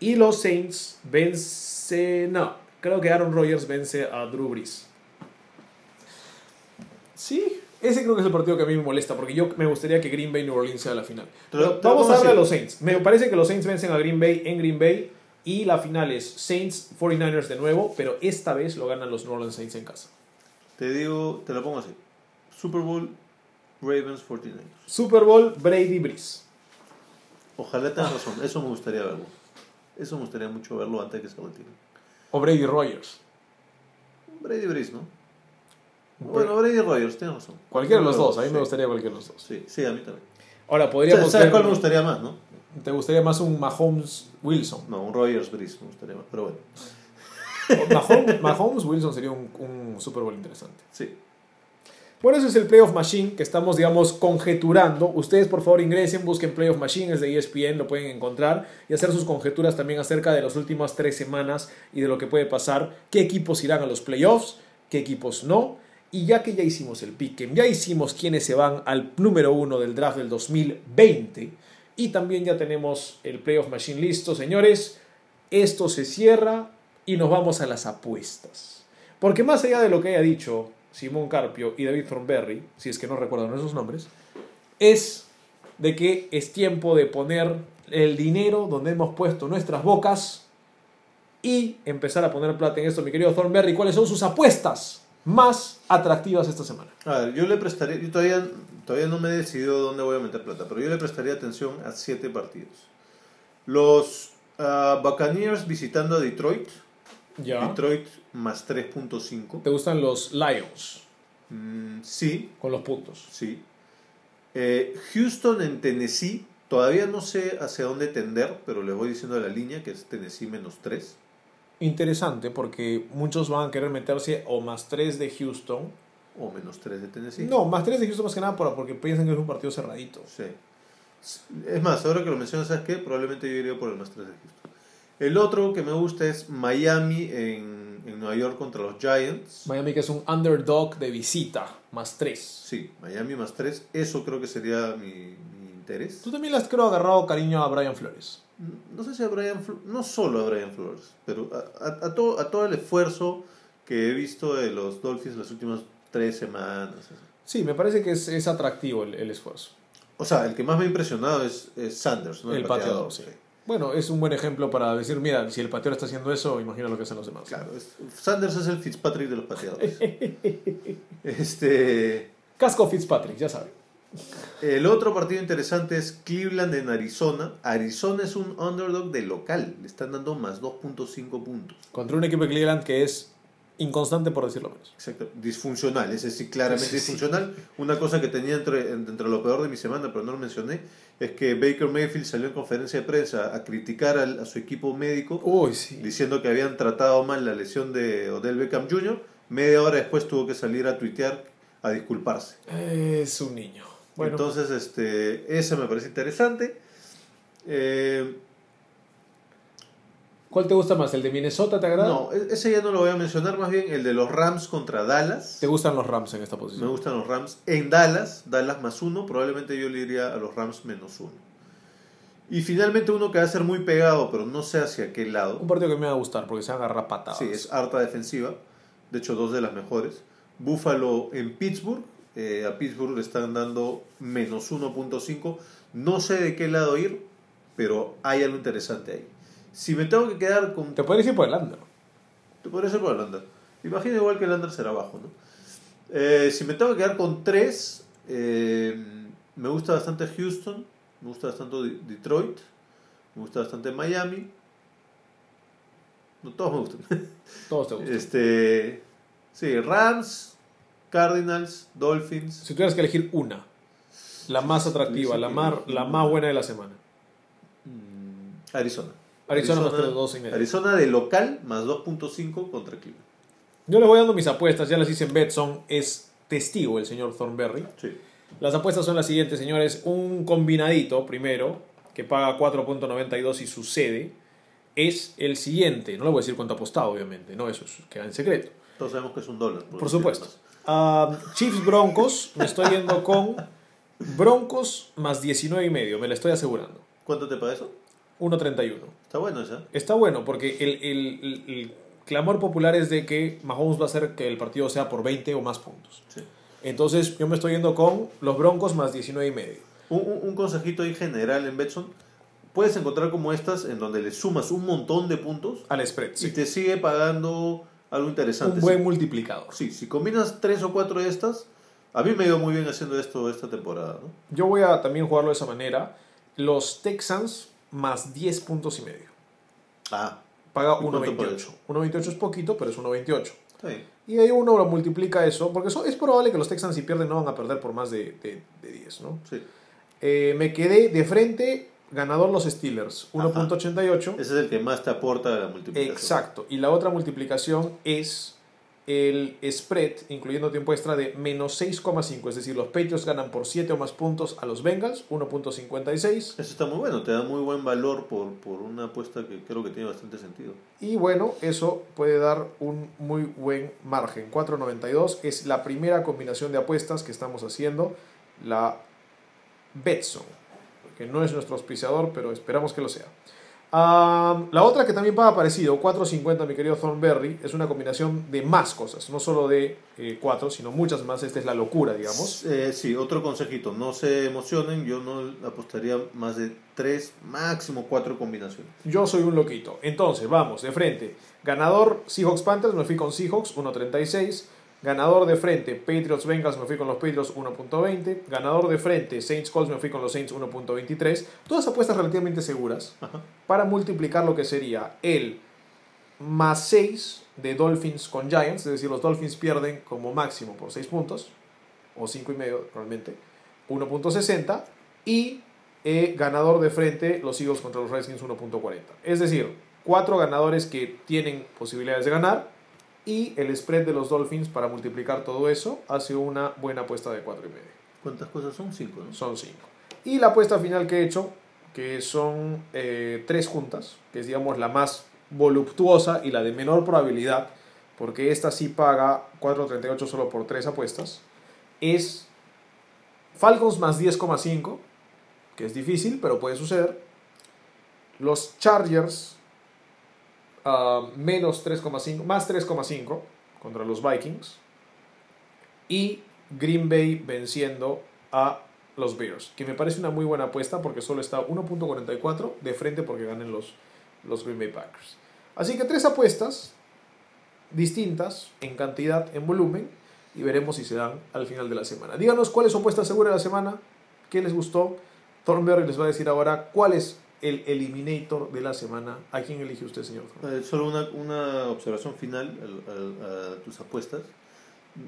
Y los Saints vencen... No, creo que Aaron Rodgers vence a Drew Brees. Sí, ese creo que es el partido que a mí me molesta, porque yo me gustaría que Green Bay New Orleans sea la final. Pero vamos a darle a los Saints. Me parece que los Saints vencen a Green Bay en Green Bay y la final es Saints 49ers de nuevo, pero esta vez lo ganan los New Orleans Saints en casa. Te digo, te lo pongo así. Super Bowl, Ravens 49ers. Super Bowl Brady Breeze. Ojalá tengas razón, eso me gustaría verlo. Eso me gustaría mucho verlo antes de que se retire. O Brady Rogers. Brady Breeze, ¿no? Bueno, Brady Rogers, tienes razón. Cualquiera de los dos, a mí Sí. me gustaría cualquiera de los dos. Sí, sí, a mí también. Ahora, ¿Sabes, podríamos sabes ver- cuál me gustaría más, no? ¿Te gustaría más un Mahomes Wilson? No, un Rogers Breeze me gustaría más, pero bueno. Mahomes, Mahomes Wilson sería un, un Super Bowl interesante. Sí. Bueno, ese es el Playoff Machine que estamos, digamos, conjeturando. Ustedes, por favor, ingresen, busquen Playoff Machine, es de ESPN, lo pueden encontrar y hacer sus conjeturas también acerca de las últimas tres semanas y de lo que puede pasar, qué equipos irán a los playoffs, qué equipos no. Y ya que ya hicimos el piquen, ya hicimos quienes se van al número uno del draft del 2020 y también ya tenemos el Playoff Machine listo, señores, esto se cierra y nos vamos a las apuestas. Porque más allá de lo que haya dicho Simón Carpio y David Thornberry, si es que no recuerdan esos nombres, es de que es tiempo de poner el dinero donde hemos puesto nuestras bocas y empezar a poner plata en esto, mi querido Thornberry. ¿Cuáles son sus apuestas más atractivas esta semana? A ver, yo le prestaría, yo todavía, todavía no me he decidido dónde voy a meter plata, pero yo le prestaría atención a siete partidos. Los ah, Buccaneers visitando a Detroit. Ya. Detroit más 3.5. ¿Te gustan los Lions Mm, sí, con los puntos? sí. Eh, Houston en Tennessee. Todavía no sé hacia dónde tender, pero les voy diciendo la línea, que es Tennessee menos 3. Interesante porque muchos van a querer meterse o más 3 de Houston. O menos 3 de Tennessee. No, más 3 de Houston más que nada por- porque piensan que es un partido cerradito. Sí. Es más, ahora que lo mencionas, ¿sabes qué? Probablemente yo iría por el más 3 de Houston. El otro que me gusta es Miami en, en Nueva York contra los Giants. Miami que es un underdog de visita, más 3. Sí, Miami más 3. Eso creo que sería mi, mi interés. Tú también le has creo agarrado cariño a Brian Flores. No sé si a Brian Fl- no solo a Brian Flores, pero a, a- a todo, a todo el esfuerzo que he visto de los Dolphins las últimas tres semanas. Sí, me parece que es, es atractivo el, el esfuerzo. O sea, el que más me ha impresionado es, es Sanders, ¿no? el pateador, sí. Bueno, es un buen ejemplo para decir, mira, si el pateador está haciendo eso, imagina lo que hacen los demás. Claro, es- Sanders es el Fitzpatrick de los pateadores. este, Casco Fitzpatrick, ya saben. el otro partido interesante es Cleveland en Arizona. Arizona es un underdog de local, le están dando más 2.5 puntos. Contra un equipo de Cleveland que es inconstante por decirlo menos. Exacto, disfuncional, es decir, claramente disfuncional. Una cosa que tenía entre, entre lo peor de mi semana, pero no lo mencioné, es que Baker Mayfield salió en conferencia de prensa a criticar a su equipo médico, diciendo que habían tratado mal la lesión de Odell Beckham Jr. Media hora después tuvo que salir a tuitear a disculparse. Es un niño. Bueno. Entonces, este, ese me parece interesante. Eh, ¿Cuál te gusta más? ¿El de Minnesota te agrada? No, e-, ese ya no lo voy a mencionar, más bien el de los Rams contra Dallas. ¿Te gustan los Rams en esta posición? Me gustan los Rams en Dallas, Dallas más uno, probablemente yo le iría a los Rams menos uno. Y finalmente uno que va a ser muy pegado, pero no sé hacia qué lado. Un partido que me va a gustar porque se agarra patadas. Sí, es harta defensiva, de hecho dos de las mejores. Buffalo en Pittsburgh, eh, a Pittsburgh le están dando menos 1.5. No sé de qué lado ir, pero hay algo interesante ahí. Si me tengo que quedar con. Te podrías ir por el under. Te podrías ir por el under. Imagino igual que el under será bajo, ¿no? Eh, si me tengo que quedar con tres, eh, me gusta bastante Houston, me gusta bastante Detroit, me gusta bastante Miami. No, todos me gustan. Todos te gustan. Este, sí, Rams, Cardinals, Dolphins. Si tuvieras que elegir una, la más atractiva, la, más, la más buena de la semana. Mm, Arizona. Arizona, más 3.2 y medio. Arizona de local más 2.5 contra Cleveland. Yo les voy dando mis apuestas, ya las hice en Betson, es testigo el señor Thornberry. Sí. Las apuestas son las siguientes, señores. Un combinadito, primero, que paga 4.92 y sucede, es el siguiente. No le voy a decir cuánto ha apostado, obviamente, no, eso queda en secreto. Todos sabemos que es un dólar. Por, supuesto. Uh, Chiefs Broncos, me estoy yendo con Broncos más 19 y medio, me lo estoy asegurando. ¿Cuánto te paga eso? 1.31. Está bueno esa. Está bueno porque el, el, el, clamor popular es de que Mahomes va a hacer que el partido sea por 20 o más puntos. Sí. Entonces yo me estoy yendo con los Broncos más 19 y medio. Un, un consejito ahí general en Betson. Puedes encontrar como estas en donde le sumas un montón de puntos al spread y te sigue pagando algo interesante. Un buen multiplicador. Sí, si combinas tres o cuatro de estas, a mí me ha ido muy bien haciendo esto esta temporada. ¿no? Yo voy a también jugarlo de esa manera. Los Texans más 10 puntos y medio. Ah. Paga 1.28. 1.28 es poquito, pero es 1.28. Y ahí uno lo multiplica eso, porque es probable que los Texans si pierden no van a perder por más de, de, 10, ¿no? Sí. Eh, me quedé de frente, ganador los Steelers, 1.88. Ese es el que más te aporta la multiplicación. Exacto. Y la otra multiplicación es el spread, incluyendo tiempo extra, de menos 6,5. Es decir, los Patriots ganan por 7 o más puntos a los Bengals, 1.56. Eso está muy bueno, te da muy buen valor por, por una apuesta que creo que tiene bastante sentido. Y bueno, eso puede dar un muy buen margen. 4.92 es la primera combinación de apuestas que estamos haciendo, la Betson, que no es nuestro auspiciador, pero esperamos que lo sea la otra que también paga parecido, 4.50 mi querido Thornberry, es una combinación de más cosas, no solo de 4, eh, sino muchas más. Esta es la locura, digamos. Eh, sí, otro consejito, no se emocionen, yo no apostaría más de 3, máximo 4 combinaciones. Yo soy un loquito. Entonces, vamos, de frente. Ganador Seahawks Panthers, me fui con Seahawks, 1.36. Ganador de frente, Patriots Bengals, me fui con los Patriots 1.20. Ganador de frente, Saints Colts, me fui con los Saints 1.23. Todas apuestas relativamente seguras para multiplicar lo que sería el más 6 de Dolphins con Giants, es decir, los Dolphins pierden como máximo por 6 puntos, o 5 y medio realmente, 1.60. Y eh, ganador de frente, los Eagles contra los Redskins 1.40. Es decir, cuatro ganadores que tienen posibilidades de ganar y el spread de los Dolphins para multiplicar todo eso hace una buena apuesta de 4,5. ¿Cuántas cosas son? 5, ¿no? Son 5. Y la apuesta final que he hecho, que son eh, tres juntas, que es digamos la más voluptuosa y la de menor probabilidad, porque esta sí paga 4.38 solo por tres apuestas, es Falcons más 10,5, que es difícil, pero puede suceder. Los Chargers menos 3,5, más 3,5 contra los Vikings. Y Green Bay venciendo a los Bears, que me parece una muy buena apuesta porque solo está 1.44 de frente porque ganen los, los Green Bay Packers. Así que tres apuestas distintas en cantidad, en volumen, y veremos si se dan al final de la semana. Díganos cuál es su apuesta segura de la semana, qué les gustó. Thornberry les va a decir ahora cuál es el eliminator de la semana. ¿A quién elige usted, señor? Eh, solo una, una observación final a, tus apuestas.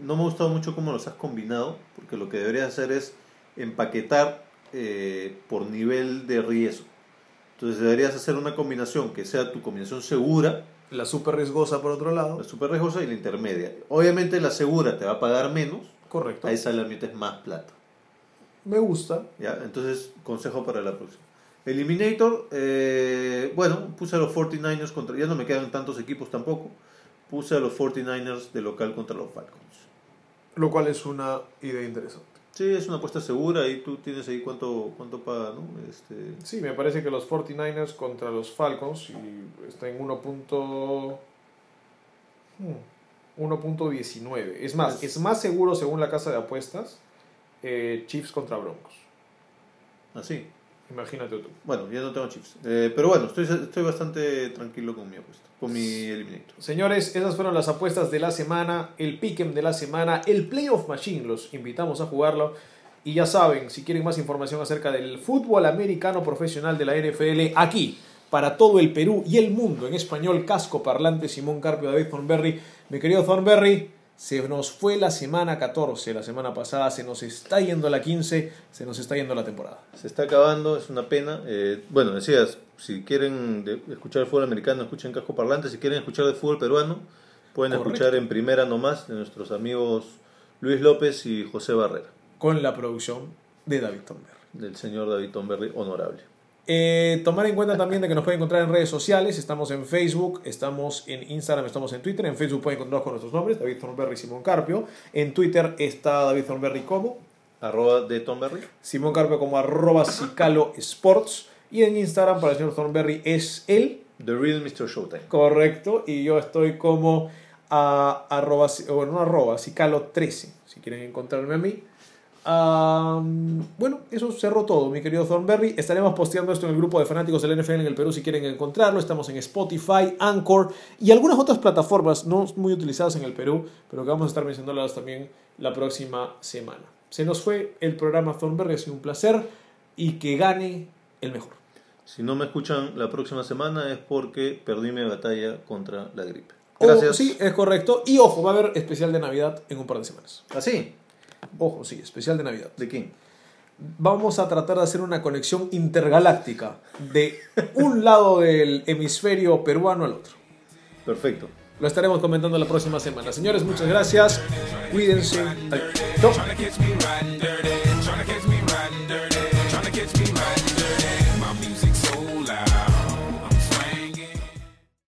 No me ha gustado mucho cómo los has combinado, porque lo que deberías hacer es empaquetar eh, por nivel de riesgo. Entonces deberías hacer una combinación que sea tu combinación segura. La super riesgosa por otro lado. La super riesgosa y la intermedia. Obviamente la segura te va a pagar menos. Correcto. Ahí sale metes más plata. Me gusta. ¿Ya? Entonces, consejo para la próxima. Eliminator, eh, bueno, puse a los 49ers contra. Ya no me quedan tantos equipos tampoco. Puse a los 49ers de local contra los Falcons. Lo cual es una idea interesante. Sí, es una apuesta segura y tú tienes ahí cuánto, cuánto paga, ¿no? Este... Sí, me parece que los 49ers contra los Falcons y está en 1.19. Hmm, es más, es... más seguro según la casa de apuestas eh, Chiefs contra Broncos. Así. ¿Ah, Imagínate tú. Bueno, ya no tengo chips. Eh, pero bueno, estoy, estoy bastante tranquilo con mi apuesta, con mi eliminator. Señores, esas fueron las apuestas de la semana, el pick'em de la semana, el Playoff Machine. Los invitamos a jugarlo. Y ya saben, si quieren más información acerca del fútbol americano profesional de la NFL, aquí, para todo el Perú y el mundo, en español, casco parlante, Simón Carpio, David Thornberry. Mi querido Thornberry, se nos fue la semana 14, la semana pasada, se nos está yendo la 15, se nos está yendo la temporada. Se está acabando, es una pena. Eh, bueno, decías, si quieren escuchar el fútbol americano, escuchen Casco Parlante. Si quieren escuchar el fútbol peruano, pueden escuchar en primera nomás de nuestros amigos Luis López y José Barrera. Con la producción de David Tomberry. Del señor David Tomberry, honorable. Eh, tomar en cuenta también de que nos pueden encontrar en redes sociales. Estamos en Facebook, estamos en Instagram, estamos en Twitter. En Facebook pueden encontrarnos con nuestros nombres, David Thornberry y Simón Carpio. En Twitter está David Thornberry como arroba de Thornberry. Simón Carpio como arroba Cicalo Sports. Y en Instagram para el señor Thornberry es el... The Real Mr. Showtime. Correcto. Y yo estoy como a, arroba, bueno, no arroba, Cicalo 13. Si quieren encontrarme a mí bueno, eso cerró todo, mi querido Thornberry. Estaremos posteando esto en el grupo de fanáticos del NFL en el Perú si quieren encontrarlo. Estamos en Spotify, Anchor y algunas otras plataformas no muy utilizadas en el Perú, pero que vamos a estar mencionándolas también la próxima semana. Se nos fue el programa Thornberry, ha sido un placer y que gane el mejor. Si no me escuchan la próxima semana es porque perdí mi batalla contra la gripe. Gracias. sí, es correcto. Y ojo, va a haber especial de Navidad en un par de semanas. ¿Así? ¿Ah, Ojo, sí, especial de Navidad. ¿De quién? Vamos a tratar de hacer una conexión intergaláctica de un lado del hemisferio peruano al otro. Perfecto. Lo estaremos comentando la próxima semana. Señores, muchas gracias. Cuídense. Adiós.